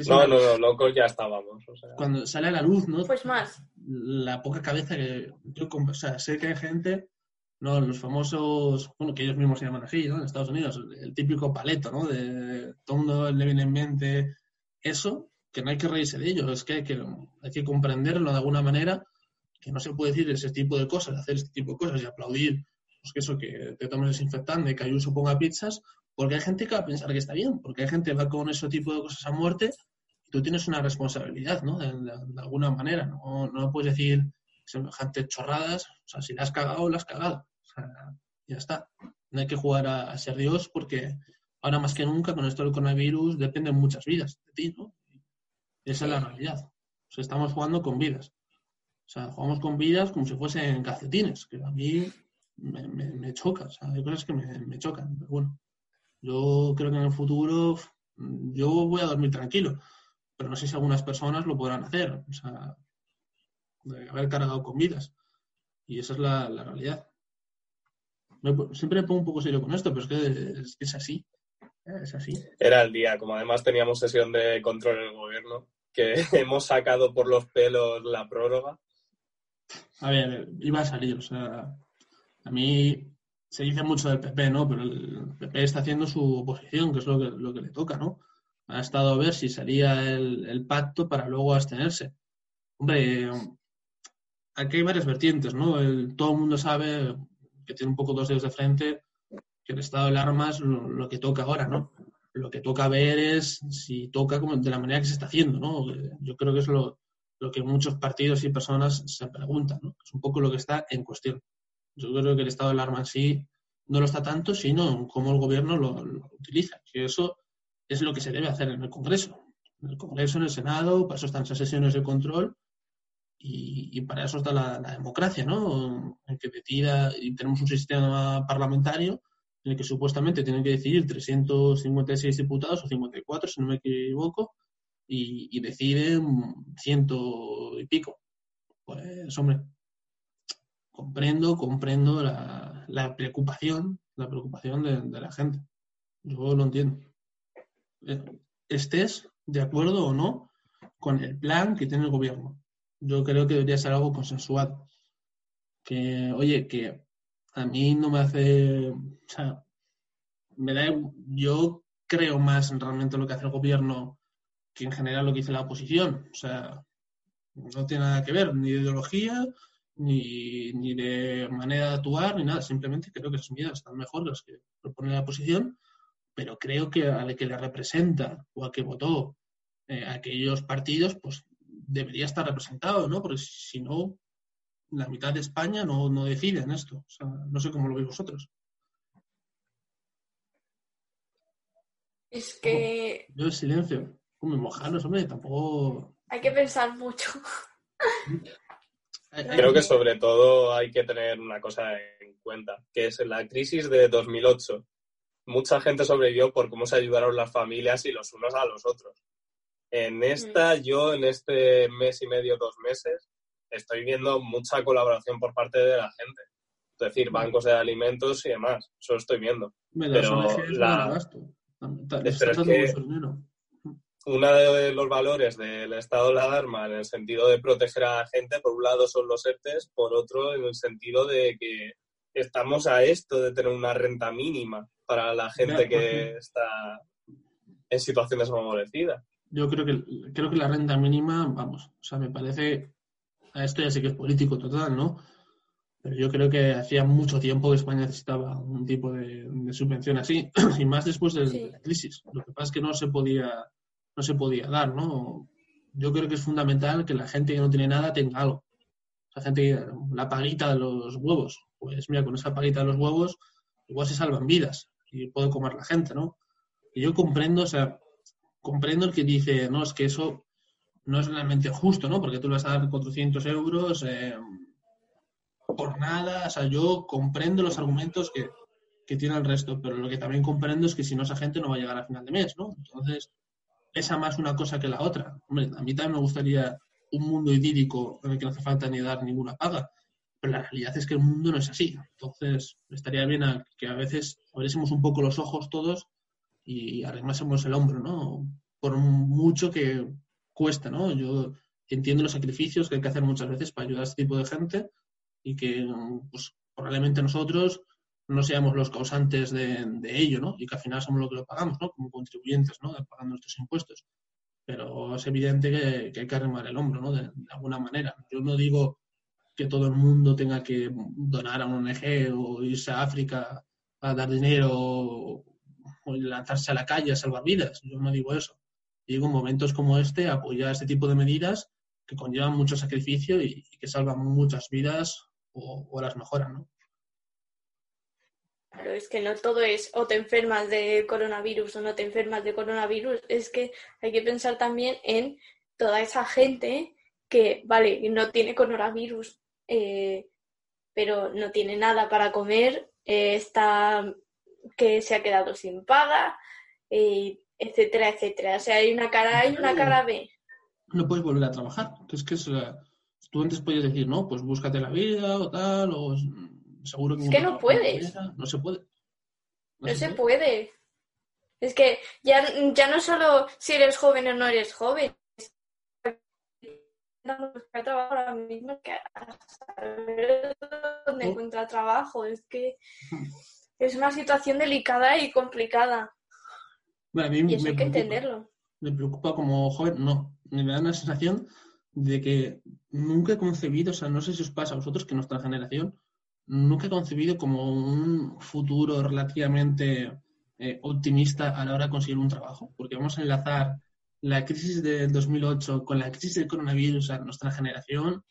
no, no, no, locos ya estábamos. O sea. Cuando sale a la luz, ¿no? Pues más. La poca cabeza que yo, o sea, sé que hay gente, ¿no? Los famosos, bueno, que ellos mismos se llaman así, ¿no? En Estados Unidos, el típico paleto, ¿no? De todo el mundo le viene en mente eso, que no hay que reírse de ello, es que hay que, hay que comprenderlo de alguna manera, que no se puede decir ese tipo de cosas, hacer este tipo de cosas y aplaudir, pues que eso, que te tomes desinfectante, que Ayuso ponga pizzas, porque hay gente que va a pensar que está bien, porque hay gente que va con ese tipo de cosas a muerte Y tú tienes una responsabilidad, ¿no? De, alguna manera, ¿no? No puedes decir semejantes chorradas, o sea, si la has cagado, la has cagado. O sea, ya está. No hay que jugar a, ser Dios porque ahora más que nunca con esto del coronavirus dependen muchas vidas de ti, ¿no? esa es la realidad. O sea, estamos jugando con vidas. O sea, jugamos con vidas como si fuesen calcetines, que a mí me, me, choca. O sea, hay cosas que me, me, chocan. Pero bueno, yo creo que en el futuro yo voy a dormir tranquilo, pero no sé si algunas personas lo podrán hacer. O sea, de haber cargado con vidas. Y esa es la, realidad. siempre me pongo un poco serio con esto, pero es que es así. Es así. Era el día, como además teníamos sesión de control en el gobierno, que hemos sacado por los pelos la prórroga. A ver, iba a salir, o sea, a mí se dice mucho del PP, ¿no? Pero el PP está haciendo su oposición, que es lo que, lo que le toca, ¿no? Ha estado a ver si salía el, pacto para luego abstenerse. Hombre, aquí hay varias vertientes, ¿no? todo el mundo sabe que tiene un poco dos dedos de frente que el estado de alarma es lo, que toca ahora, ¿no? Lo que toca ver es si toca como de la manera que se está haciendo, ¿no? Yo creo que es lo, que muchos partidos y personas se preguntan, ¿no? Es un poco lo que está en cuestión. Yo creo que el estado de alarma en sí no lo está tanto, sino en cómo el gobierno lo, utiliza. Que eso es lo que se debe hacer en el Congreso. En el Congreso, en el Senado, para eso están esas sesiones de control y, para eso está la, la, democracia, ¿no? En que decida y tenemos un sistema parlamentario en el que supuestamente tienen que decidir 356 diputados o 54, si no me equivoco, y, deciden ciento y pico. Pues, hombre, comprendo, comprendo la, preocupación, la preocupación de, la gente. Yo lo entiendo. Eh, estés de acuerdo o no con el plan que tiene el gobierno. Yo creo que debería ser algo consensuado. Que, oye, que a mí no me hace, o sea, me da, yo creo más en realmente lo que hace el gobierno que en general lo que dice la oposición. O sea, no tiene nada que ver ni de ideología, ni, ni de manera de actuar, ni nada. Simplemente creo que esas medidas están mejor las que propone la oposición, pero creo que al que le representa o a que votó eh, aquellos partidos, pues debería estar representado, ¿no? Porque si no, la mitad de España no, no decide en esto. O sea, no sé cómo lo veis vosotros. Es que. Yo silencio. Como mojarnos, hombre, tampoco. Hay que pensar mucho. Creo que sobre todo hay que tener una cosa en cuenta, que es la crisis de 2008. Mucha gente sobrevivió por cómo se ayudaron las familias y los unos a los otros. En esta, yo en este mes y medio, dos meses, estoy viendo mucha colaboración por parte de la gente. Es decir, bancos de alimentos y demás. Eso estoy viendo. Pero la... Pero que uno de los valores del estado de alarma en el sentido de proteger a la gente, por un lado son los ERTES, por otro en el sentido de que estamos a esto de tener una renta mínima para la gente que está en situaciones desfavorecida. Yo creo que creo que la renta mínima, vamos, o sea, me parece, a esto ya sé que es político total, ¿no? Pero yo creo que hacía mucho tiempo que España necesitaba un tipo de, subvención así, y más después de la crisis. Lo que pasa es que no se podía, no se podía dar, ¿no? Yo creo que es fundamental que la gente que no tiene nada tenga algo. La gente, la paguita de los huevos, pues mira, con esa paguita de los huevos igual se salvan vidas y puede comer la gente, ¿no? Y yo comprendo, o sea, comprendo el que dice, no, es que eso no es realmente justo, ¿no? Porque tú le vas a dar 400 euros, eh, por nada. O sea, yo comprendo los argumentos que, tiene el resto, pero lo que también comprendo es que si no, esa gente no va a llegar a final de mes, ¿no? Entonces, esa más una cosa que la otra. A mí también me gustaría un mundo idílico en el que no hace falta ni dar ninguna paga, pero la realidad es que el mundo no es así. Entonces, estaría bien que a veces abriésemos un poco los ojos todos y arreglásemos el hombro, ¿no? Por mucho que cuesta, ¿no? Yo entiendo los sacrificios que hay que hacer muchas veces para ayudar a este tipo de gente, y que pues, probablemente nosotros no seamos los causantes de, ello, ¿no? Y que al final somos los que lo pagamos, ¿no? Como contribuyentes, ¿no? Pagando nuestros impuestos. Pero es evidente que, hay que arremar el hombro, ¿no? De, alguna manera. Yo no digo que todo el mundo tenga que donar a un ONG o irse a África a dar dinero o, lanzarse a la calle a salvar vidas. Yo no digo eso. Digo, en momentos como este, apoyar este tipo de medidas que conllevan mucho sacrificio y, que salvan muchas vidas o, o las mejoran, ¿no? Claro, es que no todo es o te enfermas de coronavirus o no te enfermas de coronavirus, es que hay que pensar también en toda esa gente que, vale, no tiene coronavirus, eh, pero no tiene nada para comer, eh, está que se ha quedado sin paga, eh, etcétera, etcétera. O sea, hay una cara A y una cara B. No puedes volver a trabajar. Es que es, tú antes podías decir, no, pues búscate la vida o tal, o seguro que... Es que no puedes. No se puede. No, se, puede. Es que ya, ya no solo si eres joven o no eres joven. Buscar trabajo ahora mismo que saber dónde oh. encuentra trabajo. Es que es una situación delicada y complicada. Bueno, a mí y me eso hay que entenderlo. Me preocupa como joven, no. Me da una sensación de que nunca he concebido, o sea, no sé si os pasa a vosotros, que nuestra generación nunca he concebido como un futuro relativamente eh, optimista a la hora de conseguir un trabajo, porque vamos a enlazar la crisis del 2008 con la crisis del coronavirus a nuestra generación.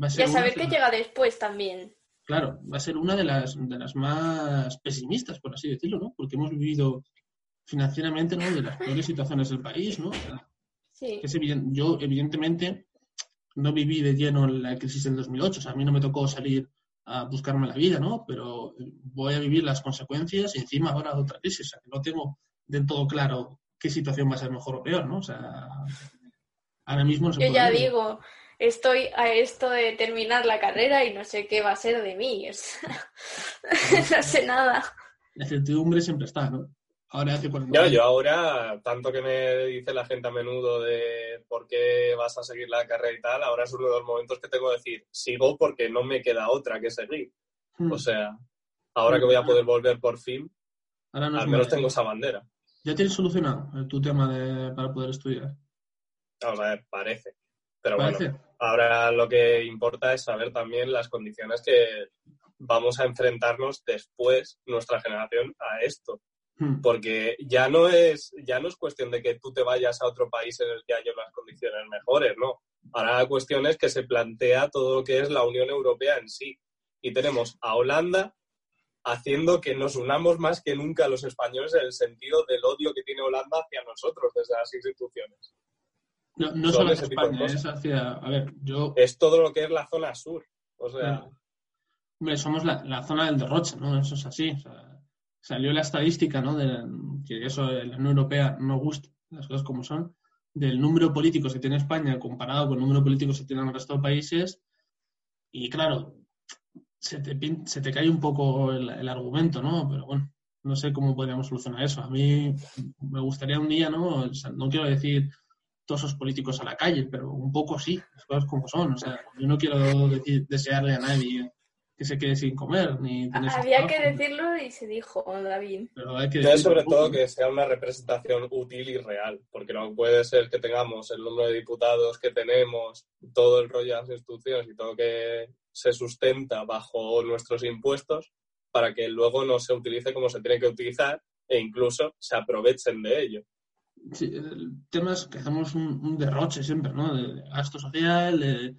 Va a ser y a saber qué llega después también. Claro, va a ser una de las, de las más pesimistas, por así decirlo, ¿no? Porque hemos vivido financieramente, ¿no? De las peores situaciones del país, ¿no? sí. Es yo, evidentemente, no viví de lleno la crisis del 2008. O sea, a mí no me tocó salir a buscarme la vida, ¿no? Pero voy a vivir las consecuencias y encima ahora otra crisis. O sea, que no tengo del todo claro qué situación va a ser mejor o peor, ¿no? O sea, ahora mismo no se Yo ya digo, estoy a esto de terminar la carrera y no sé qué va a ser de mí. no sé nada. La certidumbre siempre está, ¿no? Ahora hace yo, yo ahora, tanto que me dice la gente a menudo de por qué vas a seguir la carrera y tal, ahora es uno de los momentos que tengo que decir, sigo porque no me queda otra que seguir. Hmm. O sea, ahora que voy a poder volver por fin, al menos tengo esa bandera. ¿Ya tienes solucionado tu tema de, para poder estudiar? Vamos a ver, parece. Pero bueno, ahora lo que importa es saber también las condiciones que vamos a enfrentarnos después, nuestra generación, a esto. Hmm. Porque ya no es, ya no es cuestión de que tú te vayas a otro país en el que haya unas condiciones mejores, no. Ahora la cuestión es que se plantea todo lo que es la Unión Europea en sí. Y tenemos a Holanda haciendo que nos unamos más que nunca los españoles en el sentido del odio que tiene Holanda hacia nosotros desde las instituciones. No, no solo es España, es hacia. A ver, yo. Es todo lo que es la zona sur. O sea. Hombre, somos la, la, zona del derroche, ¿no? Eso es así. O sea, salió la estadística, ¿no? De, que eso de la Unión Europea no gusta, las cosas como son, del número de políticos que tiene España comparado con el número de políticos que tienen el resto de países. Y claro, se te, se te cae un poco el, argumento, ¿no? Pero bueno, no sé cómo podríamos solucionar eso. A mí me gustaría un día, ¿no? no quiero decir todos esos políticos a la calle, pero un poco sí, las cosas como son. O sea, yo no quiero decir, desearle a nadie que se quede sin comer. Ni Había que decirlo y se dijo, David. Pero hay que sobre todo que sea una representación útil y real, porque no puede ser que tengamos el número de diputados que tenemos, todo el rollo de las instituciones y todo que se sustenta bajo nuestros impuestos para que luego no se utilice como se tiene que utilizar e incluso se aprovechen de ello. Sí, el tema es que hacemos un, derroche siempre, ¿no? De gasto social, de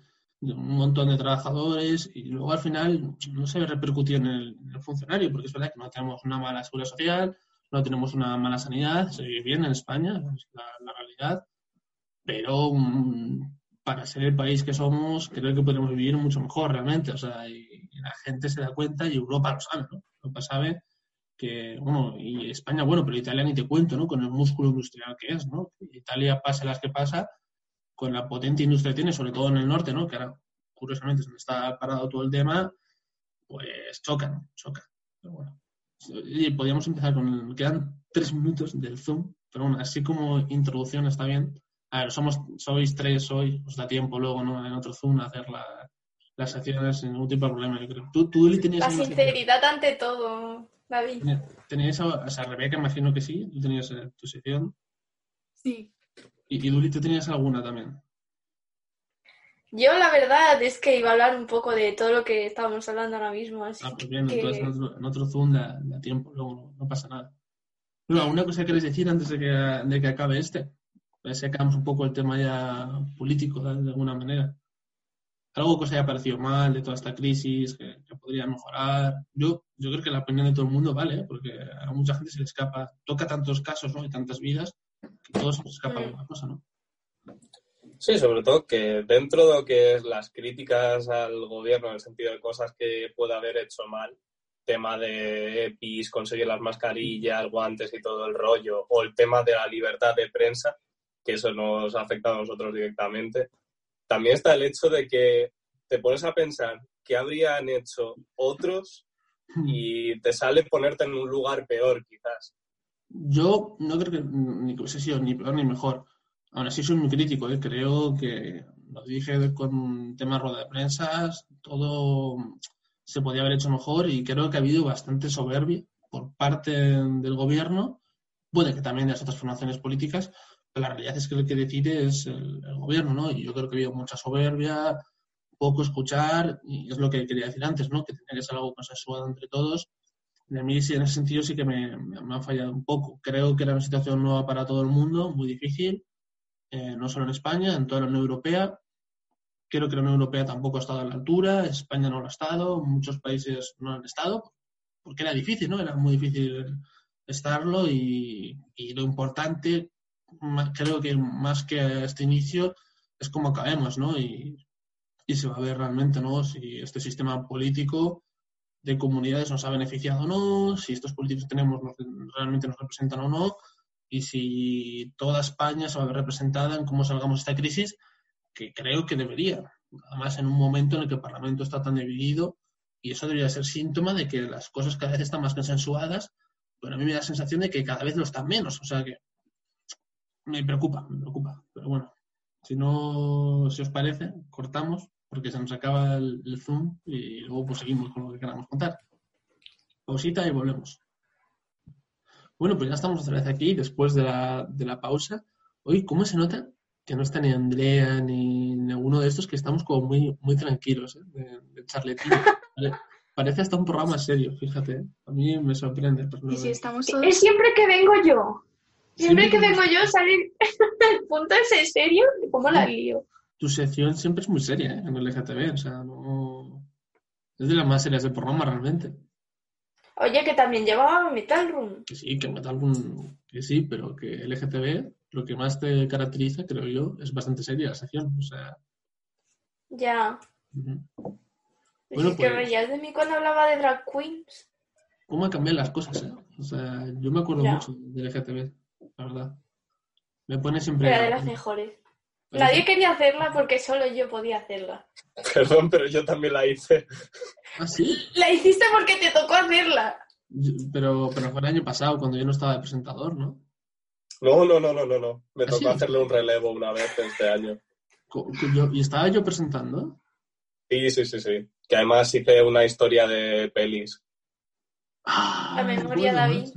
un montón de trabajadores y luego al final no se repercutió en el, funcionario, porque es verdad que no tenemos una mala seguridad social, no tenemos una mala sanidad, se vive bien en España, es la, realidad, pero mm, para ser el país que somos, creo que podemos vivir mucho mejor realmente, o sea, y, la gente se da cuenta y Europa lo sabe, ¿no? Europa sabe que, bueno, y España, bueno, pero Italia ni te cuento, ¿no? Con el músculo industrial que es, ¿no? Italia pasa las que pasa, con la potente industria que tiene, sobre todo en el norte, ¿no? que ahora curiosamente es donde está parado todo el tema, pues chocan, chocan. Pero bueno. Y podríamos empezar con el, quedan tres minutos del Zoom, pero bueno, así como introducción está bien. A ver, somos, sois tres hoy, os da tiempo luego ¿no? en otro Zoom a hacer las secciones sin ningún tipo de problema, yo creo. Tú, tú tenías la sinceridad ante todo, David. ¿Tenías, o sea, Rebeca, imagino que sí, tú tenías eh, tu sección. Sí. ¿Y, y Duli, tú tenías alguna también? Yo la verdad es que iba a hablar un poco de todo lo que estábamos hablando ahora mismo. Así ah, pues bien, entonces en otro, Zoom da, tiempo, luego no, pasa nada. Bueno, ¿alguna cosa que queréis decir antes de que, de que acabe este? sacamos un poco el tema ya político, de alguna manera. Algo que os haya parecido mal de toda esta crisis, que, podría mejorar. Yo, yo creo que la opinión de todo el mundo vale, ¿eh? porque a mucha gente se le escapa, toca tantos casos ¿no? y tantas vidas, que todos se nos escapa alguna cosa, ¿no? Sí, sobre todo que dentro de lo que es las críticas al gobierno, en el sentido de cosas que puede haber hecho mal, tema de EPIs, conseguir las mascarillas, guantes y todo el rollo, o el tema de la libertad de prensa, que eso nos afecta a nosotros directamente. También está el hecho de que te pones a pensar qué habrían hecho otros y te sale ponerte en un lugar peor, quizás. Yo no creo que ni hubiese ni peor ni mejor. Aún así soy muy crítico, ¿eh? creo que lo dije con temas rueda de prensa, todo se podía haber hecho mejor y creo que ha habido bastante soberbia por parte del gobierno, puede que también de las otras formaciones políticas, pero la realidad es que el que decide es el, gobierno, ¿no? Y yo creo que ha habido mucha soberbia, poco escuchar, y es lo que quería decir antes, ¿no? Que tiene que ser algo consensuado entre todos. De mí, sí, en ese sentido, sí que me, me, ha fallado un poco. Creo que era una situación nueva para todo el mundo, muy difícil, eh, no solo en España, en toda la Unión Europea, Creo que la Unión Europea tampoco ha estado a la altura, España no lo ha estado, muchos países no han estado, porque era difícil, ¿no? Era muy difícil estarlo y, lo importante, creo que más que este inicio, es cómo acabemos, ¿no? Y, se va a ver realmente, ¿no? Si este sistema político de comunidades nos ha beneficiado o no, si estos políticos tenemos realmente nos representan o no, y si toda España se va a ver representada en cómo salgamos de esta crisis que creo que debería. Además, en un momento en el que el Parlamento está tan dividido, y eso debería ser síntoma de que las cosas cada vez están más consensuadas, pero a mí me da la sensación de que cada vez lo están menos. O sea que me preocupa, me preocupa. Pero bueno, si no, si os parece, cortamos, porque se nos acaba el, Zoom y luego pues seguimos con lo que queramos contar. Pausita y volvemos. Bueno, pues ya estamos otra vez aquí después de la, de la pausa. Hoy, ¿cómo se nota que no está ni Andrea ni ninguno de estos, que estamos como muy, muy tranquilos ¿eh? de, de Parece hasta un programa serio, fíjate. ¿eh? A mí me sorprende. estamos Es siempre que vengo yo. Siempre, que vengo yo salir el punto ese serio, ¿cómo la lío? Tu sección siempre es muy seria ¿eh? en el LGTB, o sea, no... Es de las más serias del programa realmente. Oye, que también llevaba Metal Room. Que sí, que Metal Room, que sí, pero que LGTB lo que más te caracteriza, creo yo, es bastante seria la sección. O sea. Ya. bueno, que pues reías de mí cuando hablaba de drag queens. ¿Cómo han cambiado las cosas, eh? O sea, yo me acuerdo mucho del LGTB, la verdad. Me pone siempre. Era de las mejores. Nadie quería hacerla porque solo yo podía hacerla. Perdón, pero yo también la hice. ¿Ah, sí? La hiciste porque te tocó hacerla. pero, pero fue el año pasado, cuando yo no estaba de presentador, ¿no? No, no, no, no, no, no. Me ¿Ah, tocó hacerle un relevo una vez este año. ¿Y estaba yo presentando? Sí, sí, sí, sí. Que además hice una historia de pelis. Ah, la memoria, David.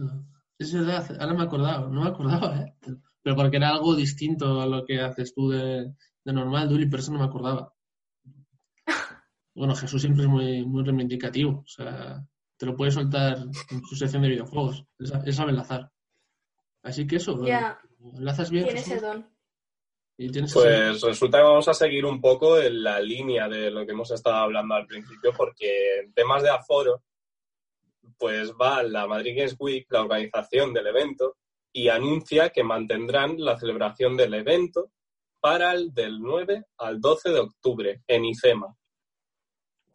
Es verdad, ahora me he acordado. No me acordaba, ¿eh? Pero porque era algo distinto a lo que haces tú de, normal, Duli, pero eso no me acordaba. Bueno, Jesús siempre es muy, muy reivindicativo. O sea, te lo puede soltar en su sección de videojuegos. Él sabe enlazar. Así que eso, ya. enlazas bien. Tiene ese don. pues resulta que vamos a seguir un poco en la línea de lo que hemos estado hablando al principio, porque en temas de aforo, pues va la Madrid Games Week, la organización del evento, y anuncia que mantendrán la celebración del evento para el del 9 al 12 de octubre en IFEMA.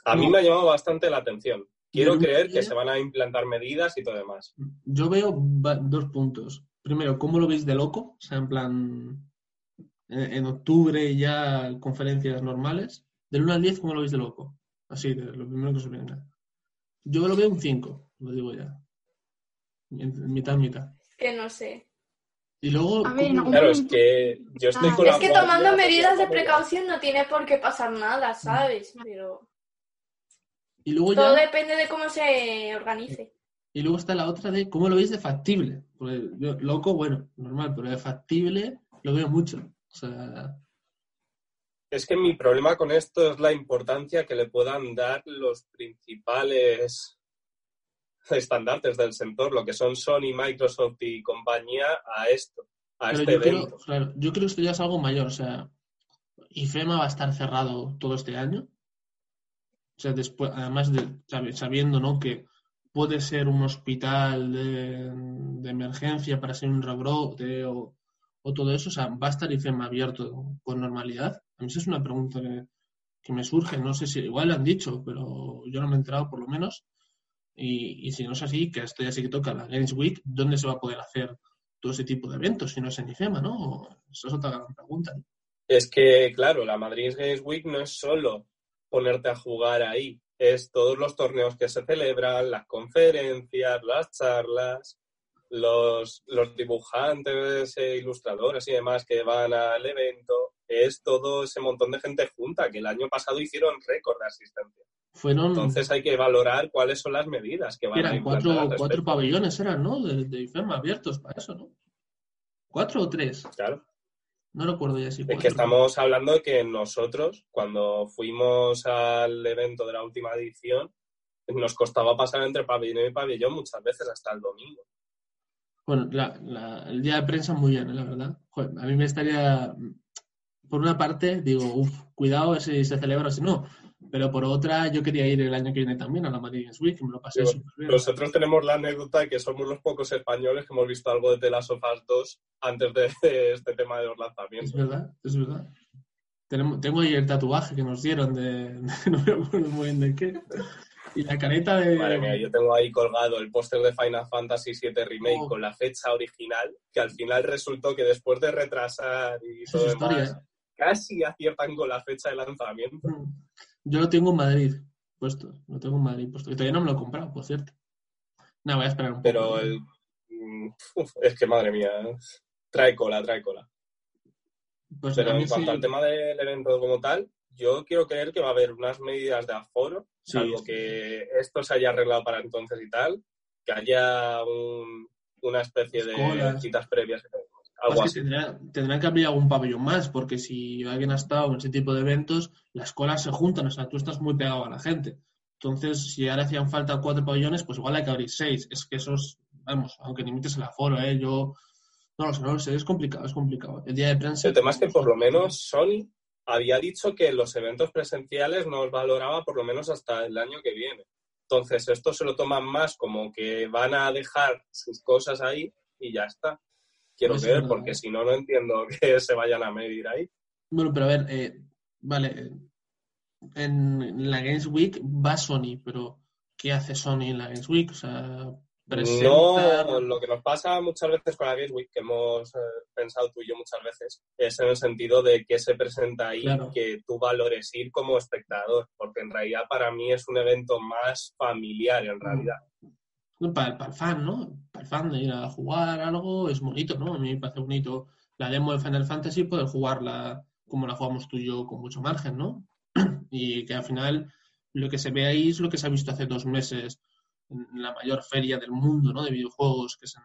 A mí me ha llamado bastante la atención. Quiero creer que se van a implantar medidas y todo demás. Yo veo dos puntos primero, ¿cómo lo veis de loco? O sea, en plan, en octubre ya conferencias normales. Del 1 al 10, ¿cómo lo veis de loco? Así, de lo primero que os venga. Yo lo veo un 5, lo digo ya. Mitad, mitad. Que no sé. Y luego. claro, es que yo estoy ah, Es que tomando medidas de precaución no tiene por qué pasar nada, ¿sabes? Pero. Y luego Todo depende de cómo se organice. Y luego está la otra de cómo lo veis de factible. loco, bueno, normal, pero de factible lo veo mucho. O sea... Es que mi problema con esto es la importancia que le puedan dar los principales estandartes del sector, lo que son Sony, Microsoft y compañía, a esto. a Pero este yo creo, evento. claro, yo creo que esto ya es algo mayor, o sea, IFEMA va a estar cerrado todo este año. O sea, después, además de sabi- sabiendo, ¿no? que puede ser un hospital de, de emergencia para ser un rebrote o, o todo eso, o sea, va a estar IFEMA abierto con normalidad. A mí esa es una pregunta que, que me surge, no sé si igual lo han dicho, pero yo no me he enterado por lo menos. Y, si no es así, que esto ya sí que toca la Games Week, ¿dónde se va a poder hacer todo ese tipo de eventos si no es en IFEMA, ¿no? Esa es otra gran pregunta. Es que, claro, la Madrid Games Week no es solo ponerte a jugar ahí, es todos los torneos que se celebran, las conferencias, las charlas, los, los dibujantes, e ilustradores y demás que van al evento, es todo ese montón de gente junta, que el año pasado hicieron récord de asistencia. Fueron, Entonces hay que valorar cuáles son las medidas que van a eran implantar cuatro, cuatro pabellones, eran, ¿no? De, de IFEMA abiertos para eso, ¿no? ¿Cuatro o tres? Claro. No recuerdo ya si Es cuatro. que estamos hablando de que nosotros, cuando fuimos al evento de la última edición, nos costaba pasar entre pabellón y pabellón muchas veces hasta el domingo. Bueno, la- la- el día de prensa muy bien, ¿eh? la verdad. Joder, a mí me estaría, por una parte, digo, uff, cuidado si se celebra o si no. Pero por otra, yo quería ir el año que viene también a la Madrid Games Week y me lo pasé súper bien. Nosotros tenemos la anécdota de que somos los pocos españoles que hemos visto algo de The Last of Us 2 antes de este tema de los Es lanzamientos. verdad, es verdad. Tenemos, tengo ahí el tatuaje que nos dieron de, no me acuerdo muy bien de qué. Y la careta de... Madre mía, yo tengo ahí colgado el póster de Final Fantasy VII Remake Oh. con la fecha original, que al final resultó que después de retrasar y todo es historia, demás, ¿eh? casi aciertan con la fecha de lanzamiento. Mm. Yo lo tengo en Madrid puesto. Lo tengo en Madrid puesto. Y todavía no me lo he comprado, por cierto. No, voy a esperar un poco. Pero el, mm, uf, es que madre mía, trae cola, trae cola. Pues Pero en cuanto sí- al tema del evento como tal, yo quiero creer que va a haber unas medidas de aforo, Sí, salvo que esto se haya arreglado para entonces y tal, que haya un- una especie de citas previas, algo así. tendrán, tendrán que abrir algún pabellón más, porque si alguien ha estado en ese tipo de eventos, las colas se juntan, o sea, tú estás muy pegado a la gente. Entonces, si ahora hacían falta cuatro pabellones, pues igual hay que abrir seis. Es que esos, vamos, aunque limites el aforo, ¿eh? Yo no lo sé, no lo sé, es complicado, es complicado. El día de prensa... El tema es que por lo menos Sony había dicho que los eventos presenciales nos valoraba por lo menos hasta el año que viene. Entonces, esto se lo toman más como que van a dejar sus cosas ahí y ya está. Quiero Pues creer, verdad. porque si no, no entiendo que se vayan a medir ahí. Bueno, pero a ver, eh, vale, en la Games Week va Sony, pero ¿qué hace Sony en la Games Week? O sea, presenta... No, lo que nos pasa muchas veces con la Games Week, que hemos eh, pensado tú y yo muchas veces, es en el sentido de que se presenta ahí Claro. que tú valores ir como espectador, porque en realidad para mí es un evento más familiar, en realidad. No, Para, para el fan, ¿no? Para el fan de ir a jugar algo es bonito, ¿no? A mí me parece bonito la demo de Final Fantasy, poder jugarla como la jugamos tú y yo con mucho margen, ¿no? Y que al final lo que se ve ahí es lo que se ha visto hace dos meses en la mayor feria del mundo, ¿no? De videojuegos, que es en,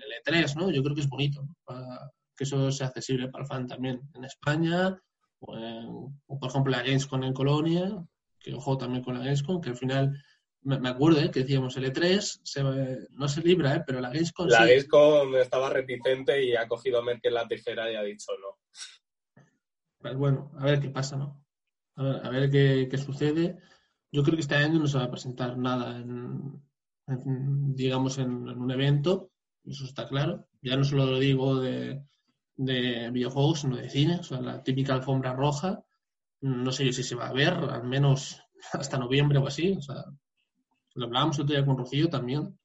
el E3, ¿no? Yo creo que es bonito, ¿no? Para que eso sea accesible para el fan también en España, o, en- o por ejemplo la Gamescom en Colonia, que ojo también con la Gamescom, que al final me, acuerdo ¿eh? que decíamos el E3 se, no se libra, ¿eh? pero la Gamescom La sí. Gamescom estaba reticente y ha cogido a Merkel la tijera y ha dicho no. Pues bueno, a ver qué pasa, ¿no? A ver, a ver qué, qué sucede. Yo creo que este año no se va a presentar nada en, en, digamos, en, en un evento, eso está claro. Ya no solo lo digo de, de videojuegos, sino de cine, o sea, la típica alfombra roja. No sé yo si se va a ver, al menos hasta noviembre o así. O sea, lo hablábamos otro día con Rocío también.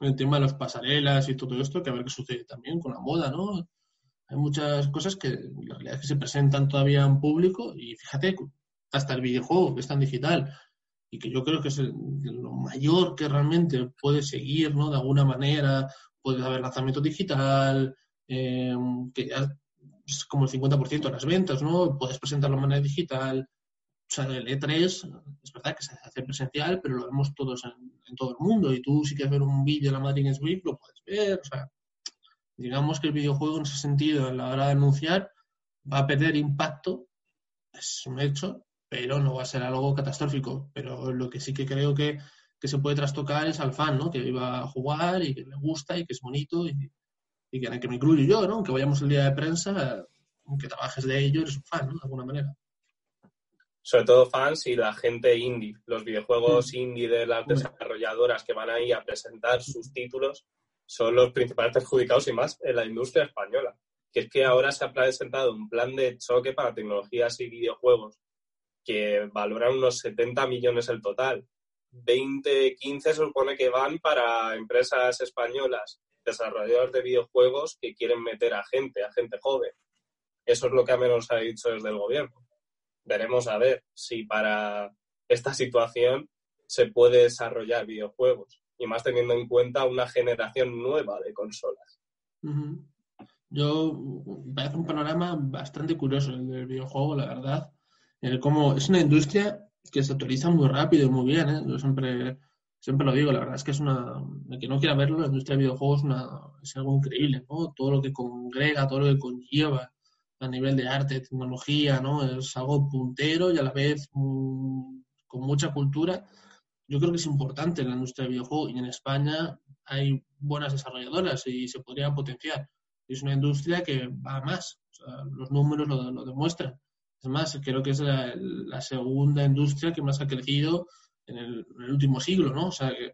El tema de las pasarelas y todo esto, que a ver qué sucede también con la moda, ¿no? Hay muchas cosas que la realidad es que se presentan todavía en público y fíjate, hasta el videojuego que está en digital y que yo creo que es el- lo mayor que realmente puede seguir, ¿no? De alguna manera, puede haber lanzamiento digital, eh, que ya es como el 50% de las ventas, ¿no? Puedes presentarlo de manera digital. O sea, el E3 es verdad que se hace presencial, pero lo vemos todos en, en todo el mundo. Y tú, si quieres ver un vídeo de la Madrid Games Week, lo puedes ver. O sea, digamos que el videojuego en ese sentido, a la hora de anunciar, va a perder impacto, es un hecho, pero no va a ser algo catastrófico. Pero lo que sí que creo que, que se puede trastocar es al fan, ¿no? Que iba a jugar y que le gusta y que es bonito y, que, que me incluyo yo, ¿no? Aunque vayamos el día de prensa, aunque trabajes de ello, eres un fan, ¿no? De alguna manera. Sobre todo fans y la gente indie, los videojuegos indie de las desarrolladoras que van ahí a presentar sus títulos son los principales perjudicados y más en la industria española. Que es que ahora se ha presentado un plan de choque para tecnologías y videojuegos que valoran unos 70 millones el total. 20, 15 se supone que van para empresas españolas, desarrolladoras de videojuegos que quieren meter a gente, a gente joven. Eso es lo que a menos ha dicho desde el gobierno. Veremos a ver si para esta situación se puede desarrollar videojuegos y más teniendo en cuenta una generación nueva de consolas. Yo me hace un panorama bastante curioso el del videojuego, la verdad. El es una industria que se actualiza muy rápido y muy bien. ¿eh? Yo siempre, siempre lo digo, la verdad es que es una. El que no quiera verlo, la industria de videojuegos una, es algo increíble. ¿no? Todo lo que congrega, todo lo que conlleva a nivel de arte, tecnología, ¿no? Es algo puntero y a la vez con mucha cultura. Yo creo que es importante en la industria del videojuego y en España hay buenas desarrolladoras y se podría potenciar. Es una industria que va a más, los números lo, demuestran. Es más, creo que es la, segunda industria que más ha crecido en el, en el, último siglo, ¿no? O sea, que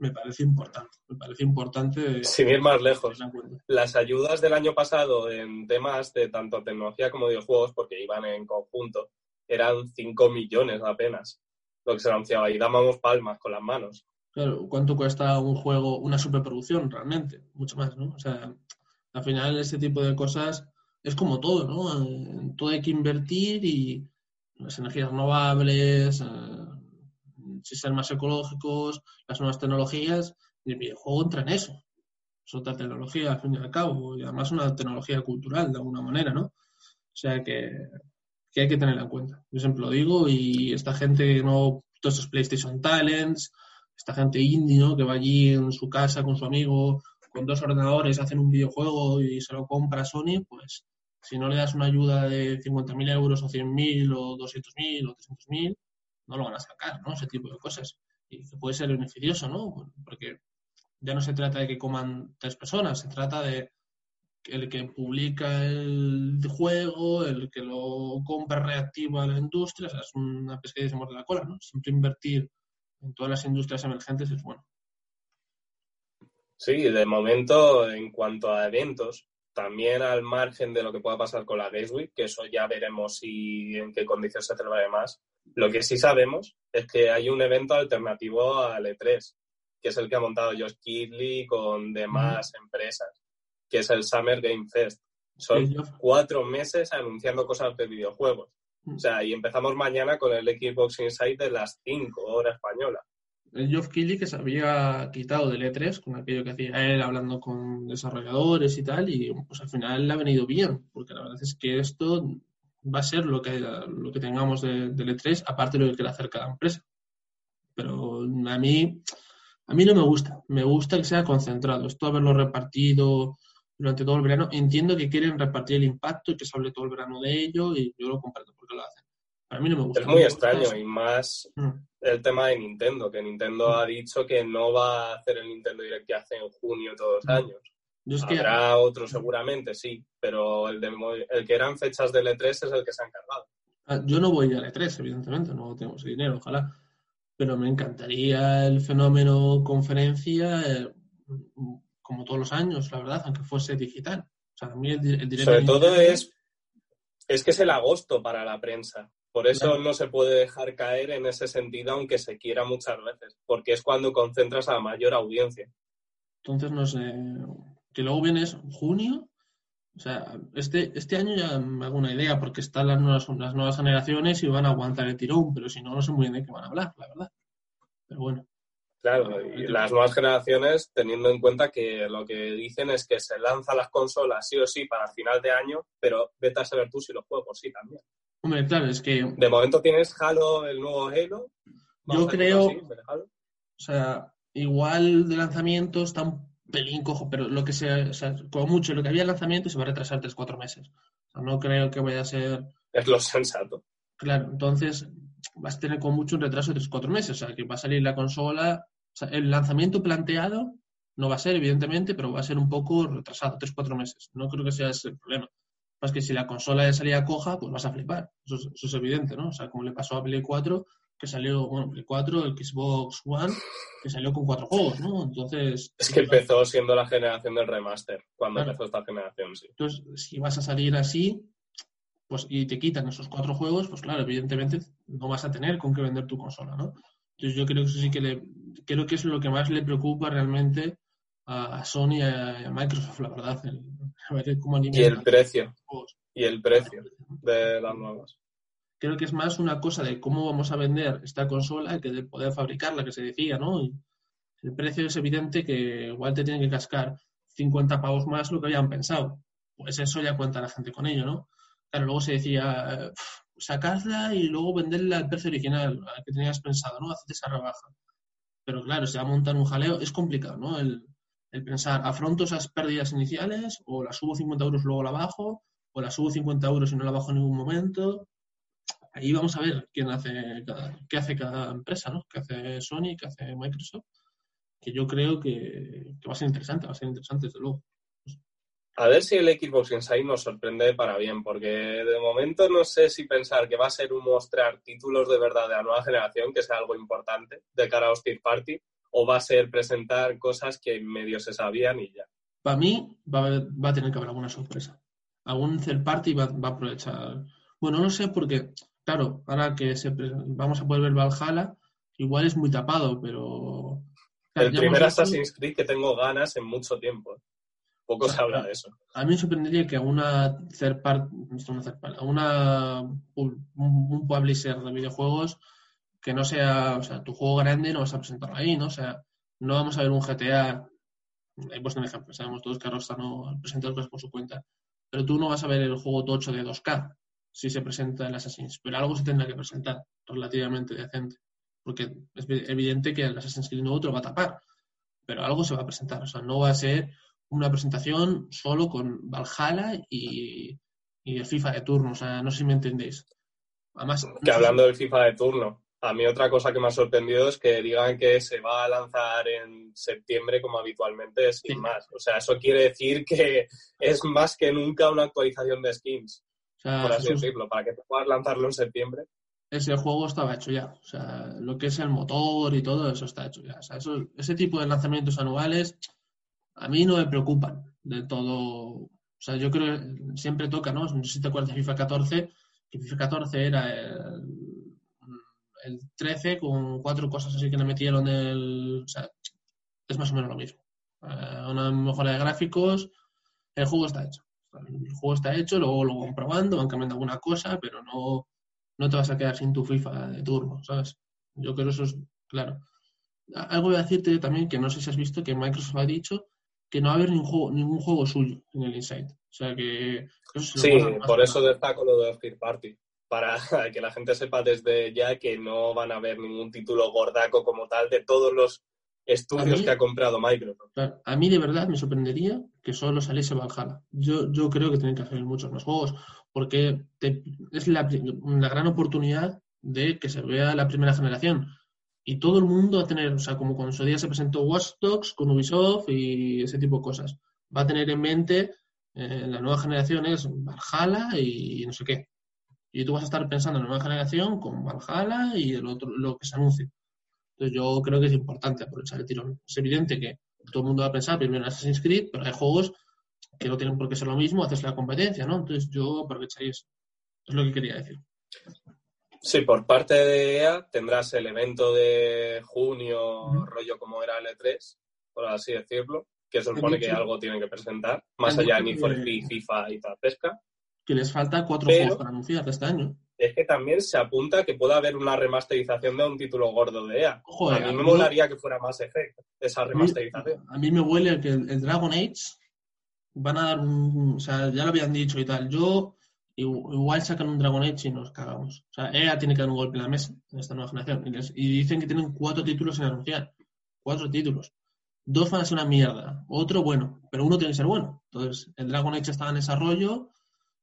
me parece importante. Me parece importante. Sin ir más lejos. Las ayudas del año pasado en temas de tanto tecnología como videojuegos, porque iban en conjunto, eran 5 millones apenas lo que se anunciaba y dábamos palmas con las manos. Claro, ¿cuánto cuesta un juego, una superproducción realmente? Mucho más, ¿no? O sea, al final este tipo de cosas es como todo, ¿no? En todo hay que invertir y las energías renovables, eh, sistemas más ecológicos, las nuevas tecnologías, el videojuego entra en eso. Es otra tecnología, al fin y al cabo, y además una tecnología cultural, de alguna manera, ¿no? O sea que, hay que tenerla en cuenta. Yo siempre lo digo, y esta gente, no todos estos PlayStation Talents, esta gente indie, ¿no? Que va allí en su casa con su amigo, con dos ordenadores, hacen un videojuego y se lo compra Sony, pues si no le das una ayuda de 50.000 euros o 100.000 o 200.000 o 300.000, no lo van a sacar, ¿no? Ese tipo de cosas. Y que puede ser beneficioso, ¿no? Porque ya no se trata de que coman tres personas, se trata de el que publica el juego, el que lo compra reactiva a la industria, o sea, es una pesquería de de la cola, ¿no? Siempre invertir en todas las industrias emergentes es bueno. Sí, de momento, en cuanto a eventos, también al margen de lo que pueda pasar con la Games Week, que eso ya veremos si en qué condiciones se celebra más, lo que sí sabemos es que hay un evento alternativo al E3, que es el que ha montado Josh Kidley con demás empresas, que es el Summer Game Fest. Son cuatro meses anunciando cosas de videojuegos. O sea, y empezamos mañana con el Xbox Insight de las 5 horas española. El Geoff Keighley que se había quitado del E3 con aquello que hacía él hablando con desarrolladores y tal, y pues al final le ha venido bien, porque la verdad es que esto va a ser lo que, lo que tengamos de, del E3, aparte de lo que le acerca a la empresa. Pero a mí, a mí no me gusta. Me gusta que sea concentrado. Esto haberlo repartido durante todo el verano. Entiendo que quieren repartir el impacto y que se hable todo el verano de ello y yo lo comparto porque lo hacen. A mí no me gusta. Es muy extraño y más mm. el tema de Nintendo, que Nintendo mm. ha dicho que no va a hacer el Nintendo Direct que hace en junio todos los mm. años. Habrá otro seguramente, sí, pero el, el que eran fechas del E3 es el que se ha encargado. Ah, yo no voy al E3, evidentemente, no tengo ese dinero, ojalá. Pero me encantaría el fenómeno conferencia, eh, como todos los años, la verdad, aunque fuese digital. O sea, a mí el, Sobre todo es, es que es el agosto para la prensa. Por eso no se puede dejar caer en ese sentido, aunque se quiera muchas veces, porque es cuando concentras a la mayor audiencia. Entonces, no sé, que luego viene junio. O sea, este, este año ya me hago una idea porque están las nuevas, las nuevas generaciones y van a aguantar el tirón, pero si no, no sé muy bien de qué van a hablar, la verdad. Pero bueno. Claro, y las nuevas generaciones, teniendo en cuenta que lo que dicen es que se lanzan las consolas sí o sí para final de año, pero vete a saber tú si los juegos sí también. Hombre, claro, es que... De momento tienes Halo, el nuevo Halo. Yo creo... o sea, igual de lanzamiento está un pelín cojo, pero lo que sea, o sea, como mucho, lo que había lanzamiento se va a retrasar 3-4 meses. O sea, no creo que vaya a ser. Es lo sensato. Claro, entonces vas a tener con mucho un retraso de 3-4 meses. O sea, que va a salir la consola. O sea, el lanzamiento planteado no va a ser, evidentemente, pero va a ser un poco retrasado, tres, cuatro meses. No creo que sea ese el problema. Es que si la consola de salida coja, pues vas a flipar. Eso es, eso es evidente, ¿no? O sea, como le pasó a Play 4, que salió, bueno, Play 4, el Xbox One, que salió con cuatro juegos, ¿no? Entonces... Es que empezó siendo la generación del remaster, cuando Claro. empezó esta generación, sí. Entonces, si vas a salir así, pues y te quitan esos cuatro juegos, pues claro, evidentemente no vas a tener con qué vender tu consola, ¿no? Entonces yo creo que eso sí que le, creo que es lo que más le preocupa realmente a, a Sony y a, Microsoft, la verdad, el- a ver cómo Y el precio, y el precio de las nuevas. Creo que es más una cosa de cómo vamos a vender esta consola que de poder fabricarla, que se decía, ¿no? El precio es evidente que igual te tienen que cascar 50 pavos más lo que habían pensado. Pues eso ya cuenta la gente con ello, ¿no? Claro, luego se decía, pf, sacarla y luego venderla al precio original, al que tenías pensado, ¿no? Hacerte esa rebaja. Pero claro, se va a montar un jaleo, es complicado, ¿no? El, el pensar, ¿afronto esas pérdidas iniciales o las subo 50 euros luego la bajo? ¿O la subo 50 euros y no la bajo en ningún momento? Ahí vamos a ver quién hace cada- qué hace cada empresa, ¿no? ¿Qué hace Sony, qué hace Microsoft? Que yo creo que, que va a ser interesante, va a ser interesante, desde luego. A ver si el Xbox Inside nos sorprende para bien, porque de momento no sé si pensar que va a ser un mostrar títulos de verdad de la nueva generación, que sea algo importante de cara a Hostil Party, o va a ser presentar cosas que medio se sabían y ya. Para mí va a, haber- va a tener que haber alguna sorpresa. Algún third party va, va a aprovechar. Bueno, no sé porque, claro, ahora que se vamos a poder ver Valhalla, igual es muy tapado, pero... claro, el primer Assassin's Creed que tengo ganas en mucho tiempo. Poco se habla de eso. A mí me sorprendería que a una third a una, un, un publisher de videojuegos que no sea, o sea, tu juego grande no vas a presentarlo ahí, ¿no? O sea, no vamos a ver un GTA, he puesto un ejemplo, sabemos todos que Rockstar no presenta las cosas por su cuenta, pero tú no vas a ver el juego tocho de 2K si se presenta el Assassin's, pero algo se tendrá que presentar relativamente decente, porque es evidente que el Assassin's Creed nuevo te lo va a tapar, pero algo se va a presentar, o sea, no va a ser una presentación solo con Valhalla y, y el FIFA de turno. O sea, no sé si me entendéis. Además, Que hablando del FIFA de turno, a mí otra cosa que me ha sorprendido es que digan que se va a lanzar en septiembre como habitualmente, sin Sí. más. O sea, eso quiere decir que es más que nunca una actualización de skins, o sea, por así Jesús, decirlo, para que tú puedas lanzarlo en septiembre. ese juego estaba hecho ya. O sea, lo que es el motor y todo eso está hecho ya. O sea, eso, ese tipo de lanzamientos anuales a mí no me preocupan de todo. O sea, yo creo que siempre toca, ¿no? No sé si te acuerdas de FIFA 14, que FIFA 14 era el, el 13 con cuatro cosas así que le metieron el... O sea, es más o menos lo mismo. Eh, una mejora de gráficos, el juego está hecho. El juego está hecho, luego lo van probando, van cambiando alguna cosa, pero no, no te vas a quedar sin tu FIFA de turno, ¿sabes? Yo creo que eso es claro. Algo voy a decirte también que no sé si has visto que Microsoft ha dicho que no va a haber ningún juego, ningún juego suyo en el Inside. O sea que... eso Sí, por eso destaco lo de Third Party. Para que la gente sepa desde ya que no van a haber ningún título gordaco como tal de todos los estudios mí- que ha comprado Microsoft. Claro, a mí de verdad me sorprendería que solo saliese Valhalla. Yo, yo creo que tienen que hacer muchos más juegos, porque te- es la, gran oportunidad de que se vea la primera generación. Y todo el mundo va a tener, o sea, como cuando en su día se presentó Watch Dogs con Ubisoft y ese tipo de cosas, va a tener en mente eh, la nueva generación es Valhalla y no sé qué. Y tú vas a estar pensando en la nueva generación con Valhalla y el otro, lo que se anuncie. Entonces yo creo que es importante aprovechar el tirón. Es evidente que todo el mundo va a pensar primero en Assassin's Creed, pero hay juegos que no tienen por qué ser lo mismo, haces la competencia, ¿no? Entonces yo aprovecharía eso. Es lo que quería decir. Sí, por parte de EA tendrás el evento de junio, rollo como era el E3, por así decirlo, que se supone que algo tienen que presentar, más allá de Need for Speed, FIFA y tal pesca. Que les falta cuatro Pero- juegos para anunciar este año. Es que también se apunta que pueda haber una remasterización de un título gordo de EA. A mí me molaría que fuera más Effect esa A mí, remasterización. a mí me huele que el, el Dragon Age van a dar un... O sea, ya lo habían dicho y tal. Yo igu- igual sacan un Dragon Age y nos cagamos. O sea, EA tiene que dar un golpe en la mesa en esta nueva generación. Y, les- y dicen que tienen cuatro títulos sin anunciar. Cuatro títulos. Dos van a ser una mierda. Otro bueno, pero uno tiene que ser bueno. Entonces, el Dragon Age está en desarrollo.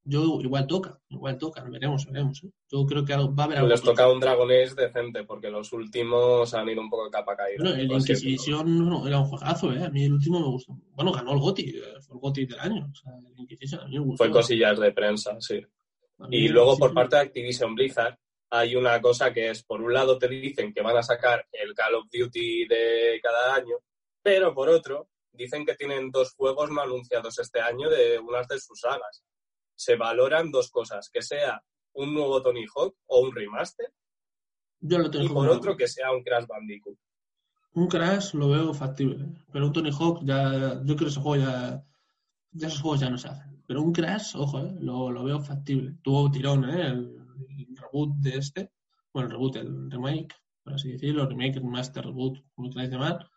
Yo igual toca, igual toca, veremos, veremos. ¿eh? Yo creo que va a haber algo. Les toca un Dragon Age decente, porque los últimos han ido un poco de capa caída. Bueno, el Inquisition no, era un juegazo, ¿eh? A mí el último me gustó. Bueno, ganó el GOTI, fue el GOTI del año. O sea, el Inquisition a mí me gustó. Fue cosillas de prensa, sí. Y luego por parte de Activision Blizzard hay una cosa que es, por un lado te dicen que van a sacar el Call of Duty de cada año, pero por otro dicen que tienen dos juegos no anunciados este año de unas de sus sagas se valoran dos cosas, que sea un nuevo Tony Hawk o un remaster, Yo lo tengo y por otro que sea un Crash Bandicoot. Un Crash lo veo factible, pero un Tony Hawk ya, yo creo que ese juego ya, ya esos juegos ya no se hacen. Pero un Crash, ojo, eh, lo, lo, veo factible. Tuvo tirón, ¿eh? El, el, reboot de este, bueno, el reboot, el remake, por así decirlo, remake, remaster, reboot, como queráis llamar,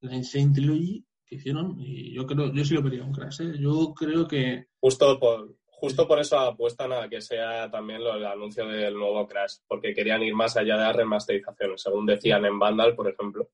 la Insane Trilogy que hicieron, y yo creo, yo sí lo vería un Crash, ¿eh? Yo creo que... Justo por, Justo por eso apuestan a que sea también lo, el anuncio del nuevo Crash, porque querían ir más allá de las remasterizaciones, según decían en Vandal, por ejemplo.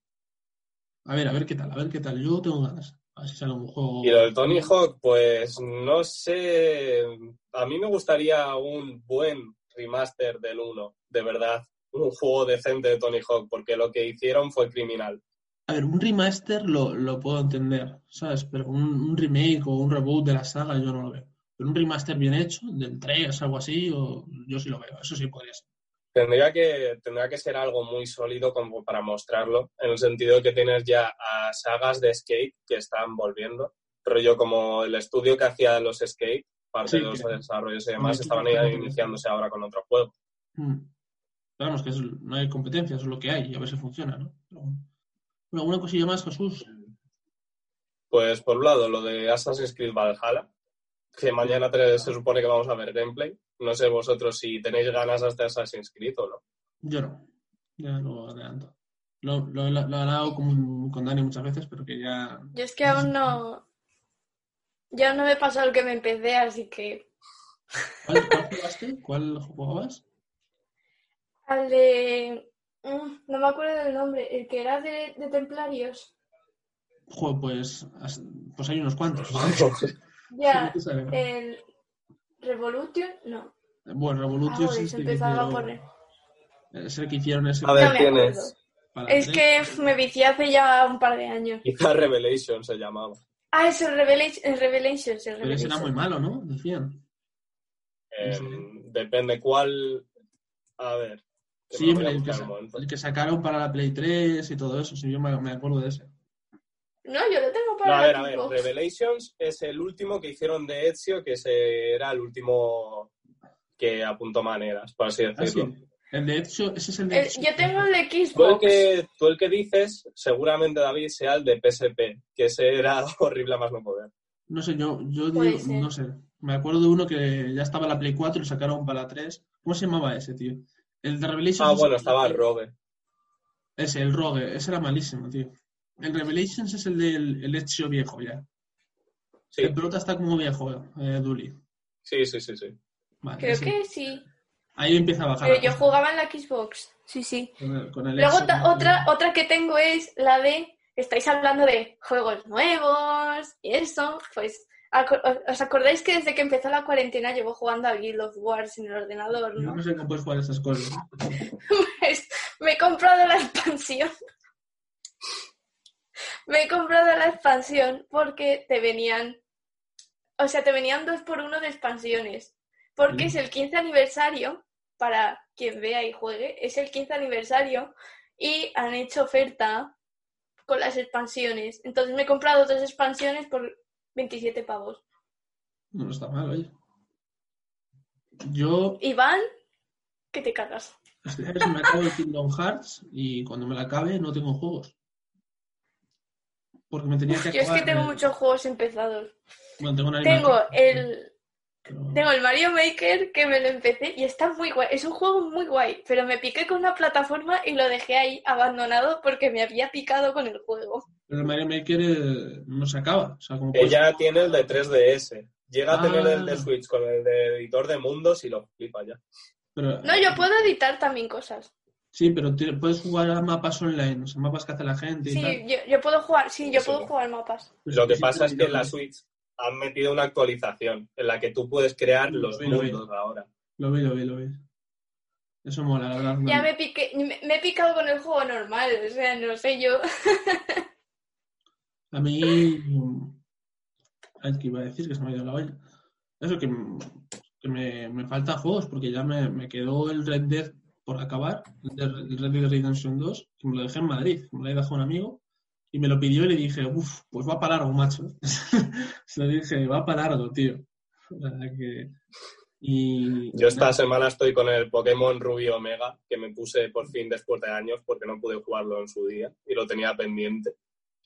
A ver, a ver qué tal, a ver qué tal. Yo tengo ganas. A ver si sale un juego. Y lo del Tony Hawk, pues no sé. A mí me gustaría un buen remaster del 1, de verdad. Un juego decente de Tony Hawk, porque lo que hicieron fue criminal. A ver, un remaster lo, lo puedo entender, ¿sabes? Pero un, un remake o un reboot de la saga yo no lo veo. Pero un remaster bien hecho, del 3, algo así, o yo sí lo veo, eso sí podría ser. Tendría que, tendría que ser algo muy sólido como para mostrarlo, en el sentido de que tienes ya a sagas de skate que están volviendo, rollo como el estudio que hacía los skate, parte sí, de los que, desarrollos y demás, estaban iniciándose ahora con otro juego. Hmm. Vamos, que es, no hay competencia, eso es lo que hay, y a ver si funciona, ¿no? Pero, bueno, ¿alguna cosilla más, Jesús? Pues por un lado, lo de Assassin's Creed Valhalla, que mañana se supone que vamos a ver gameplay. No sé vosotros si tenéis ganas hasta Assassin's Creed o no. Yo no, ya lo adelanto. Lo, lo, lo, lo he hablado con, con, Dani muchas veces, pero que ya... Yo es que aún no... Ya no me he pasado el que me empecé, así que... ¿Cuál, cuál jugaste? ¿Cuál jugabas? Al de... Mm, no me acuerdo del nombre, el que era de, de Templarios. Joder, pues, pues hay unos cuantos. Ya, el Revolution, no. Bueno, Revolution ah, empezaba. Es el que hicieron ese. A ver, no me tienes. Es que me vicié hace ya un par de años. Quizá Revelation se llamaba. Ah, es el Revelation. El Revelation, el Pero ese era muy malo, ¿no? Decían. Eh, sí. Depende cuál. A ver. Sí, el, el, que, el, que, sacaron para la Play 3 y todo eso. Sí, yo me, me acuerdo de ese. No, yo lo tengo para. No, a ver, a ver. Revelations es el último que hicieron de Ezio, que era el último que apuntó maneras, por así decirlo. Ah, sí. El de Ezio, ese es el de Ezio. Yo tengo el de Xbox. Tú el, que, tú el que dices, seguramente David sea el de PSP, que ese era horrible a más no poder. No sé, yo, yo digo, no sé. Me acuerdo de uno que ya estaba en la Play 4 y lo sacaron para la 3. ¿Cómo se llamaba ese, tío? El de Revelations. Ah, bueno, estaba el Rogue. Ese, el Rogue. Ese era malísimo, tío. El Revelations es el del el Ezio viejo ya. Sí. El pelota está como viejo, eh, Duli. Sí, sí, sí, sí. Vale, Creo que sí. Ahí empieza a bajar. Pero yo jugaba en la Xbox. Sí, sí. Con el, con el Luego Ezio, otra, otra que tengo es la de. Estáis hablando de juegos nuevos y eso. Pues. ¿Os acordáis que desde que empezó la cuarentena llevo jugando a Guild of Wars en el ordenador? ¿no? Yo no sé cómo puedes jugar esas cosas. pues me he comprado la expansión me he comprado la expansión porque te venían, o sea, te venían dos por uno de expansiones. Porque mm. es el 15 aniversario, para quien vea y juegue, es el 15 aniversario y han hecho oferta con las expansiones. Entonces me he comprado dos expansiones por 27 pavos. No está mal, oye. Yo. Iván, que te cagas. Me acabo el Kingdom Hearts y cuando me la acabe no tengo juegos porque me tenía que Yo es que tengo muchos juegos empezados. Bueno, tengo, una tengo el pero... tengo el Mario Maker que me lo empecé y está muy guay. Es un juego muy guay, pero me piqué con una plataforma y lo dejé ahí abandonado porque me había picado con el juego. Pero el Mario Maker eh, no se acaba. O sea, como Ella puedes... tiene el de 3DS. Llega ah. a tener el de Switch con el de editor de mundos y lo flipa ya. Pero... No, yo puedo editar también cosas. Sí, pero puedes jugar a mapas online, o sea, mapas que hace la gente. Y sí, tal. Yo, yo, puedo jugar, sí, yo sí. puedo jugar mapas. Lo que pasa es que en la Switch han metido una actualización en la que tú puedes crear los Lo vi. mundos ahora. Lo vi, lo vi, lo vi. Eso mola, la verdad. Ya me, piqué, me, me he picado con el juego normal, o sea, no sé yo. A mí. Ay, que iba a decir que se me ha ido la olla. Eso, que, que me, me falta juegos, porque ya me, me quedó el Red Dead por acabar, el Red Dead Redemption 2, que me lo dejé en Madrid, me lo había dejado un amigo, y me lo pidió y le dije, uff, pues va para largo, macho. Se lo dije, va para largo, tío. O sea, que... Y... Yo esta semana estoy con el Pokémon Rubio Omega, que me puse por fin después de años porque no pude jugarlo en su día y lo tenía pendiente.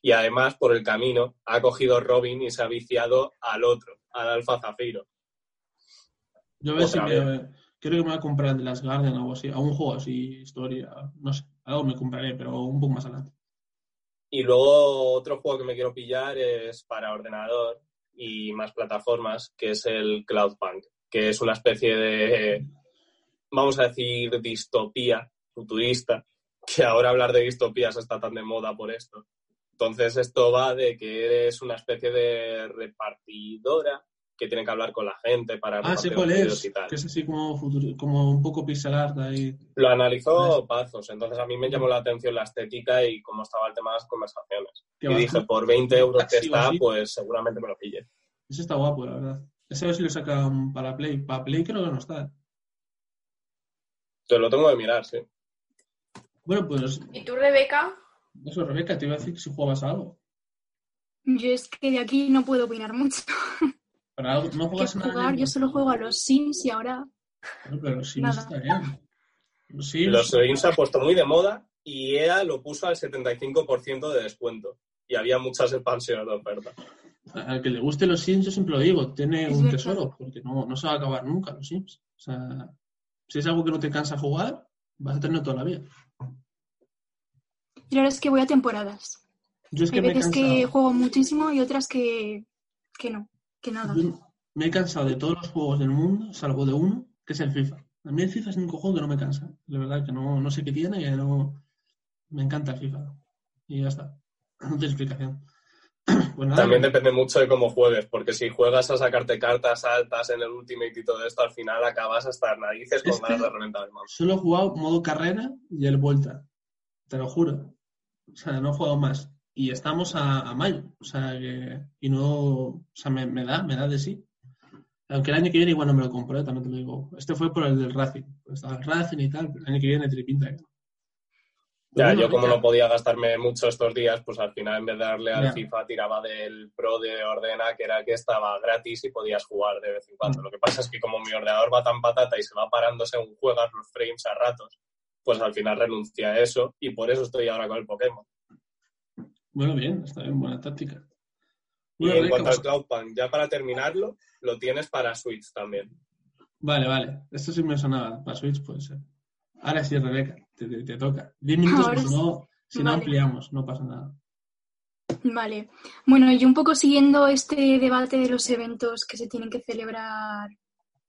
Y además, por el camino, ha cogido Robin y se ha viciado al otro, al Alfa Zafiro. Yo a ver si me, creo que me voy a comprar el de las Guardian o algo así, a un juego así, historia, no sé, algo me compraré, pero un poco más adelante. Y luego otro juego que me quiero pillar es para ordenador y más plataformas, que es el Cloudpunk, que es una especie de, vamos a decir, distopía futurista, que ahora hablar de distopías está tan de moda por esto. Entonces esto va de que eres una especie de repartidora que tiene que hablar con la gente para Ah, sé cuál es, y tal. que es así como, futuri- como un poco pixel art ahí. Lo analizó Pazos, entonces a mí me llamó la atención la estética y cómo estaba el tema de las conversaciones. Y dije, por 20 euros que está, así. pues seguramente me lo pille. Ese está guapo, la verdad. Ese a ver si lo sacan para Play. Para Play creo que no está. Te lo tengo que mirar, sí. Bueno, pues ¿Y tú, Rebeca? eso, Rebeca, te iba a decir que si jugabas a algo. Yo es que de aquí no puedo opinar mucho. Para algo, no ¿Qué juegas a nada. jugar? Yo solo juego a los Sims y ahora pero los Sims Nada. está bien. Los Sims, Los Sims se ha puesto muy de moda y EA lo puso al 75% de descuento. Y había muchas expansiones de oferta. al que le guste los Sims, yo siempre lo digo, tiene Es un verdad. tesoro, porque no, no se va a acabar nunca los Sims. O sea, si es algo que no te cansa jugar, vas a tener toda la vida. Y la verdad es que voy a temporadas. Yo es que Hay me veces que juego muchísimo y otras que, que no, que nada. Yo me he cansado de todos los juegos del mundo, salvo de uno, que es el FIFA. A mí el FIFA es el único juego que no me cansa. La verdad que no, no sé qué tiene y no... Me encanta el FIFA. Y ya está. No tiene explicación. Pues nada, También depende mucho de cómo juegues, porque si juegas a sacarte cartas altas en el Ultimate y todo esto, al final acabas hasta las narices con ganas de reventar el mouse. Solo he jugado modo carrera y el vuelta. Te lo juro. O sea, no he jugado más. Y estamos a, a mayo. O sea, que. Y no. O sea, me, me da, me da de sí. Aunque el año que viene igual no me lo compré, también te lo digo. Este fue por el del Racing. Pues estaba el Racing y tal, pero el año que viene tiene pinta. que no. Ya, bueno, yo como ya. no podía gastarme mucho estos días, pues al final en vez de darle al Ya. FIFA tiraba del Pro de Ordena, que era el que estaba gratis y podías jugar de vez en cuando. Mm. Lo que pasa es que como mi ordenador va tan patata y se va parando según juegas los frames a ratos, pues al final renuncié a eso y por eso estoy ahora con el Pokémon. Bueno, bien, está bien, buena táctica. Y en cuanto al pues- Cloudpunk, ya para terminarlo, lo tienes para Switch también. Vale, vale. Esto sí me sonaba. Para Switch puede ser. Ahora sí, Rebeca, te, te- te toca. Diez minutos, Ahora pues no, si no ampliamos, no pasa nada. Vale. Bueno, y un poco siguiendo este debate de los eventos que se tienen que celebrar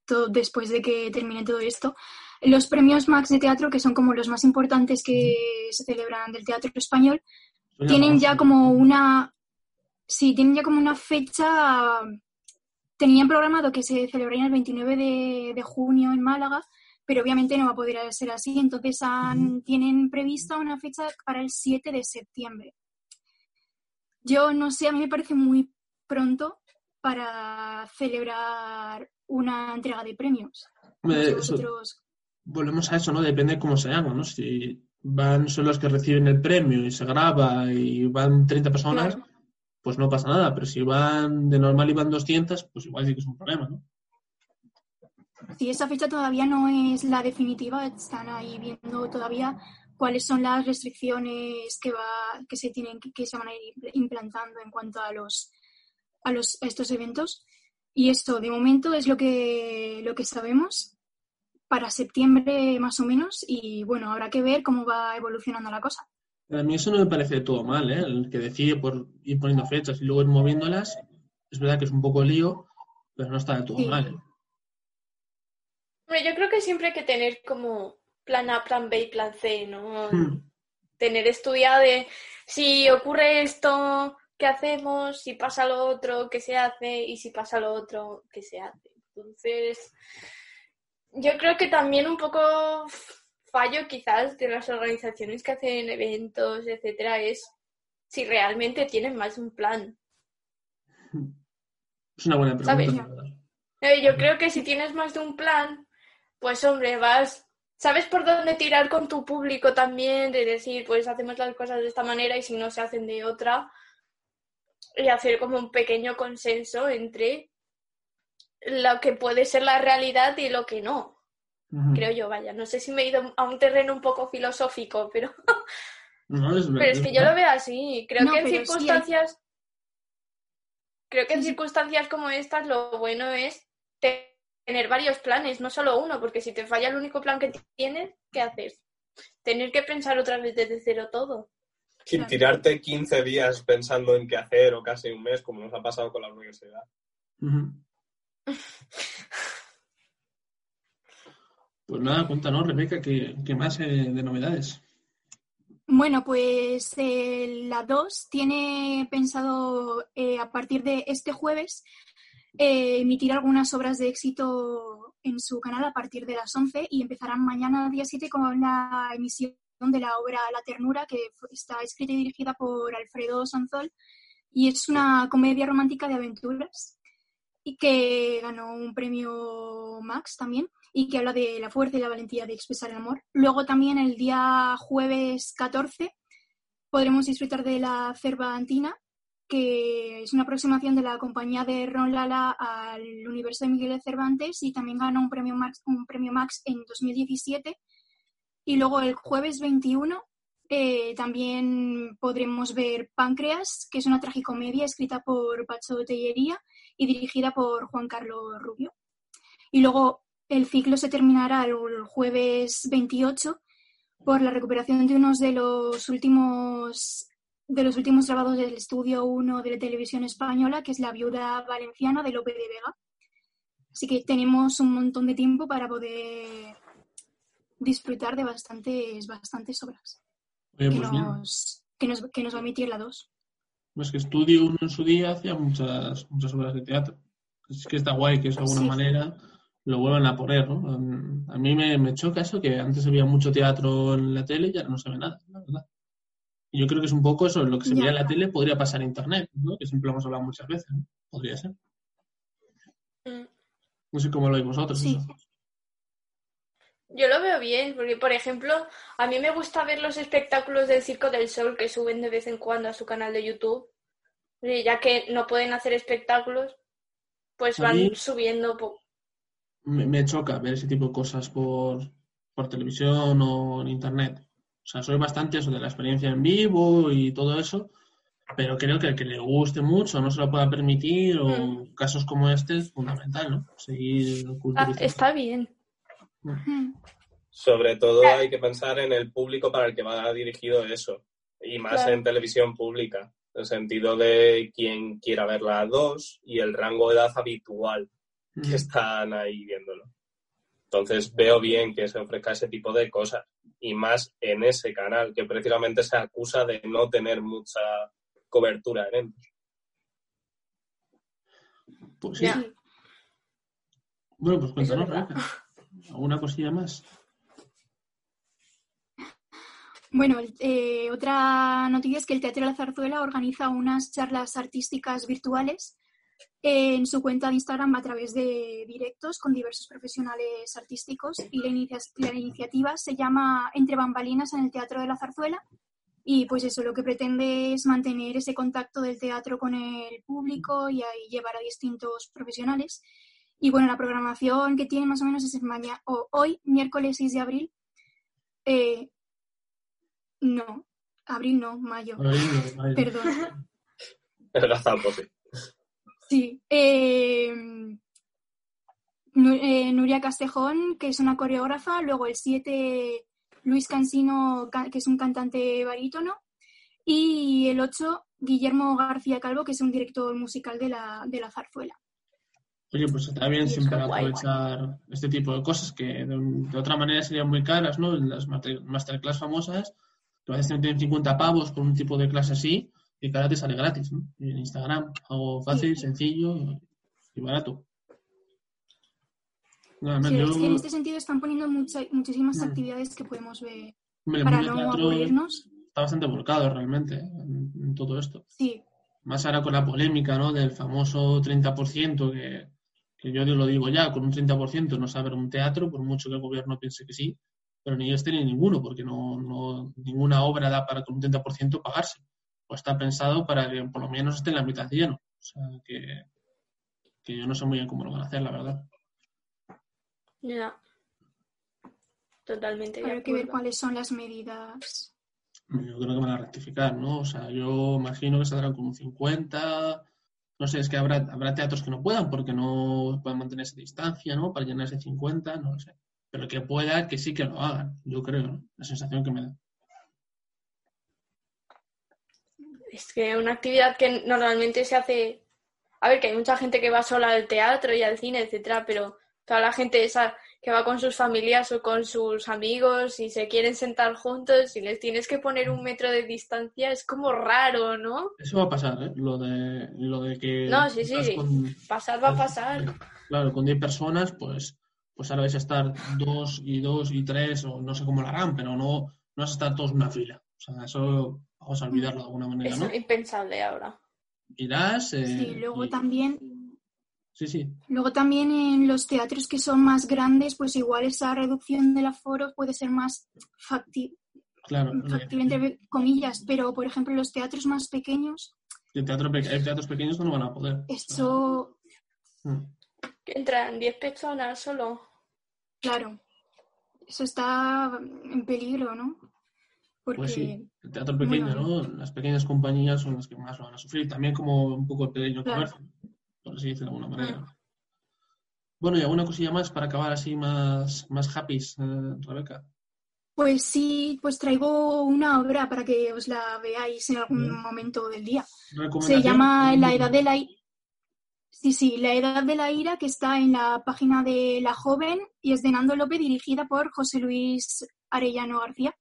todo, después de que termine todo esto, los premios Max de teatro, que son como los más importantes que se celebran del teatro español, tienen ya como una. Sí, tienen ya como una fecha. Tenían programado que se celebraría el 29 de, de junio en Málaga, pero obviamente no va a poder ser así. Entonces han- tienen prevista una fecha para el 7 de septiembre. Yo no sé, a mí me parece muy pronto para celebrar una entrega de premios. No Hombre, sé eso- vosotros- volvemos a eso, ¿no? Depende de cómo se haga, ¿no? Si van solo los que reciben el premio y se graba y van 30 personas, Claro. pues no pasa nada. Pero si van de normal y van 200, pues igual sí que es un problema, ¿no? Sí, esa fecha todavía no es la definitiva, están ahí viendo todavía cuáles son las restricciones que va, que se tienen que, que se van a ir implantando en cuanto a los a los a estos eventos. Y esto de momento es lo que lo que sabemos para septiembre más o menos y bueno, habrá que ver cómo va evolucionando la cosa. A mí eso no me parece de todo mal, ¿eh? El que decide por ir poniendo fechas y luego ir moviéndolas, es verdad que es un poco lío, pero no está de todo Sí. mal. ¿eh? Hombre, yo creo que siempre hay que tener como plan A, plan B y plan C, ¿no? Hmm. Tener estudiado de si ocurre esto, ¿qué hacemos? Si pasa lo otro, ¿qué se hace? Y si pasa lo otro, ¿qué se hace? Entonces, yo creo que también un poco fallo quizás de las organizaciones que hacen eventos, etcétera, es si realmente tienen más de un plan. Es una buena pregunta. Yo creo que si tienes más de un plan, pues hombre, vas, sabes por dónde tirar con tu público también, de decir, pues hacemos las cosas de esta manera y si no se hacen de otra, y hacer como un pequeño consenso entre lo que puede ser la realidad y lo que no creo yo, vaya. No sé si me he ido a un terreno un poco filosófico, pero, es, pero es que yo lo veo así. Creo que en circunstancias, creo que en circunstancias como estas lo bueno es tener varios planes, no solo uno, porque si te falla el único plan que tienes, ¿qué haces? Tener que pensar otra vez desde cero todo. Y tirarte 15 días pensando en qué hacer o casi un mes, como nos ha pasado con la universidad. Pues nada, cuéntanos, Rebeca, ¿qué, más eh, de novedades? Bueno, pues eh, la 2 tiene pensado eh, a partir de este jueves emitir algunas obras de éxito en su canal a partir de las 11 y empezarán mañana día 7 con la emisión de la obra La Ternura, que está escrita y dirigida por Alfredo Sanzol y es una comedia romántica de aventuras y que ganó un premio Max también y que habla de la fuerza y la valentía de expresar el amor. Luego también el día jueves 14 podremos disfrutar de la Cervantina, que es una aproximación de la compañía de Ron Lala al universo de Miguel de Cervantes y también ganó un premio Max, un premio Max en 2017. Y luego el jueves 21 eh, también podremos ver Páncreas, que es una tragicomedia escrita por Pacho Tellería y dirigida por Juan Carlos Rubio. Y luego el ciclo se terminará el jueves 28 por la recuperación de unos de los últimos de los últimos grabados del estudio 1 de la televisión española, que es La viuda valenciana de Lope de Vega. Así que tenemos un montón de tiempo para poder disfrutar de bastantes, bastantes obras que, pues nos, que, nos, que, nos, va a emitir la 2. Pues que Estudio 1 en su día hacía muchas, muchas obras de teatro. Es que está guay que es de alguna manera lo vuelvan a poner, ¿no? A mí me, choca eso, que antes había mucho teatro en la tele y ahora no se ve nada, la verdad. Y yo creo que es un poco eso, lo que se veía en la tele podría pasar en Internet, ¿no? Que siempre lo hemos hablado muchas veces, ¿no? Podría ser. Mm. No sé cómo lo veis vosotros. Sí. Yo lo veo bien, porque por ejemplo, a mí me gusta ver los espectáculos del Circo del Sol que suben de vez en cuando a su canal de YouTube. ya que no pueden hacer espectáculos, pues van subiendo me, choca ver ese tipo de cosas por, por televisión o en internet. O sea, soy bastante eso de la experiencia en vivo y todo eso, pero creo que el que le guste mucho no se lo pueda permitir o mm. casos como este es fundamental, ¿no? Seguir ah, Está bien. Sobre todo hay que pensar en el público para el que va dirigido eso, y más en televisión pública, en el sentido de quien quiera verla a dos y el rango de edad habitual que están ahí viéndolo. Entonces veo bien que se ofrezca ese tipo de cosas y más en ese canal que precisamente se acusa de no tener mucha cobertura en él. Pues sí. Bueno, pues cuéntanos, ¿Alguna cosilla más? Bueno, eh, otra noticia es que el Teatro de la Zarzuela organiza unas charlas artísticas virtuales en su cuenta de Instagram a través de directos con diversos profesionales artísticos y la, iniciativa se llama Entre bambalinas en el Teatro de la Zarzuela y pues eso lo que pretende es mantener ese contacto del teatro con el público y ahí llevar a distintos profesionales. Y bueno, la programación que tiene más o menos es mañana, o hoy, miércoles 6 de abril. Eh, no, abril no, mayo. Perdón. Sí. Eh, eh, Nuria Castejón, que es una coreógrafa. Luego el 7, Luis Cansino, que es un cantante barítono. Y el 8, Guillermo García Calvo, que es un director musical de la, de la zarzuela. Oye, pues está bien siempre aprovechar este tipo de cosas que de, otra manera serían muy caras, ¿no? En las masterclass famosas, que a veces tienen 50 pavos por un tipo de clase así, y ahora te sale gratis, ¿no? En Instagram, algo fácil, sencillo y barato. Sí, yo- es que en este sentido están poniendo mucha- muchísimas Mm. actividades que podemos ver hombre, para no aburrirnos. está bastante volcado realmente en, en todo esto. Sí, Más ahora con la polémica, ¿no? Del famoso 30%, que, que yo lo digo ya, con un 30% no saber un teatro, por mucho que el gobierno piense que sí, pero ni este ni ninguno, porque no, no ninguna obra da para con un 30% pagarse. Pues está pensado para que por lo menos esté en la mitad lleno. O sea, que, que yo no sé muy bien cómo lo van a hacer, la verdad. Ya. Totalmente de habrá que ver cuáles son las medidas. Yo creo que van a rectificar, ¿no? O sea, yo imagino que saldrán con un 50. No sé, es que habrá, habrá teatros que no puedan porque no pueden mantener esa distancia, ¿no? Para llenar ese 50, no lo sé. Pero que pueda, que sí que lo hagan, yo creo, ¿no? La sensación que me da. Es que una actividad que normalmente se hace. A ver, que hay mucha gente que va sola al teatro y al cine, etcétera, pero toda la gente esa que va con sus familias o con sus amigos y se quieren sentar juntos y les tienes que poner un metro de distancia, es como raro, ¿no? Eso va a pasar, ¿eh? Lo de, lo de que... No, sí, sí, con- Pasar va a pasar. Claro, con 10 personas, pues, pues ahora vais a estar dos y dos y tres, o no sé cómo lo harán, pero no, no vas a estar todos en una fila. O sea, eso vamos a olvidarlo de alguna manera, Es ¿no? impensable ahora. Irás. eh, Sí, luego y- también Sí, sí. Luego también en los teatros que son más grandes, pues igual esa reducción del aforo puede ser más facti- Claro. factible, entre comillas, pero por ejemplo los teatros más pequeños, El teatro pe- hay teatros pequeños que no van a poder. eso, Mm. Que entran 10 personas solo. claro, eso está en peligro, ¿no? Porque Pues sí, el teatro pequeño, Bueno. ¿no? Las pequeñas compañías son las que más lo van a sufrir. También como un poco el pequeño Claro. comercio, por así decirlo de alguna manera. Bueno, y alguna cosilla más para acabar así más, más happy, eh, Rebeca. Pues sí, pues traigo una obra para que os la veáis en algún Bien. momento del día. Se llama La Edad de la I- Sí, sí, La Edad de la Ira, que está en la página de La Joven y es de Nando López, dirigida por José Luis Arellano García.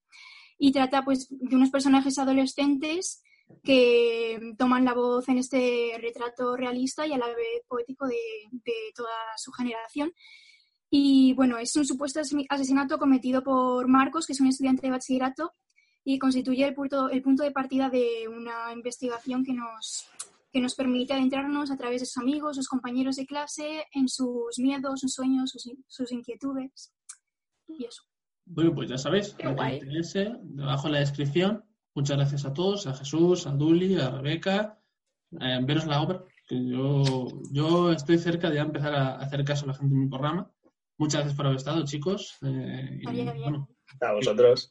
Y trata pues de unos personajes adolescentes que toman la voz en este retrato realista y a la vez poético de, de toda su generación. Y bueno, es un supuesto asesinato cometido por Marcos, que es un estudiante de bachillerato, y constituye el punto, el punto de partida de una investigación que nos, que nos permite adentrarnos a través de sus amigos, sus compañeros de clase, en sus miedos, sus sueños, sus, sus inquietudes. Y eso. Bueno, pues ya sabéis, lo que interese, debajo en la descripción. Muchas gracias a todos, a Jesús, a Duli, a Rebeca. Eh, veros la obra, que yo, yo estoy cerca de ya empezar a hacer caso a la gente en mi programa. Muchas gracias por haber estado, chicos. Eh, y, Estaría bien. bueno, A vosotros.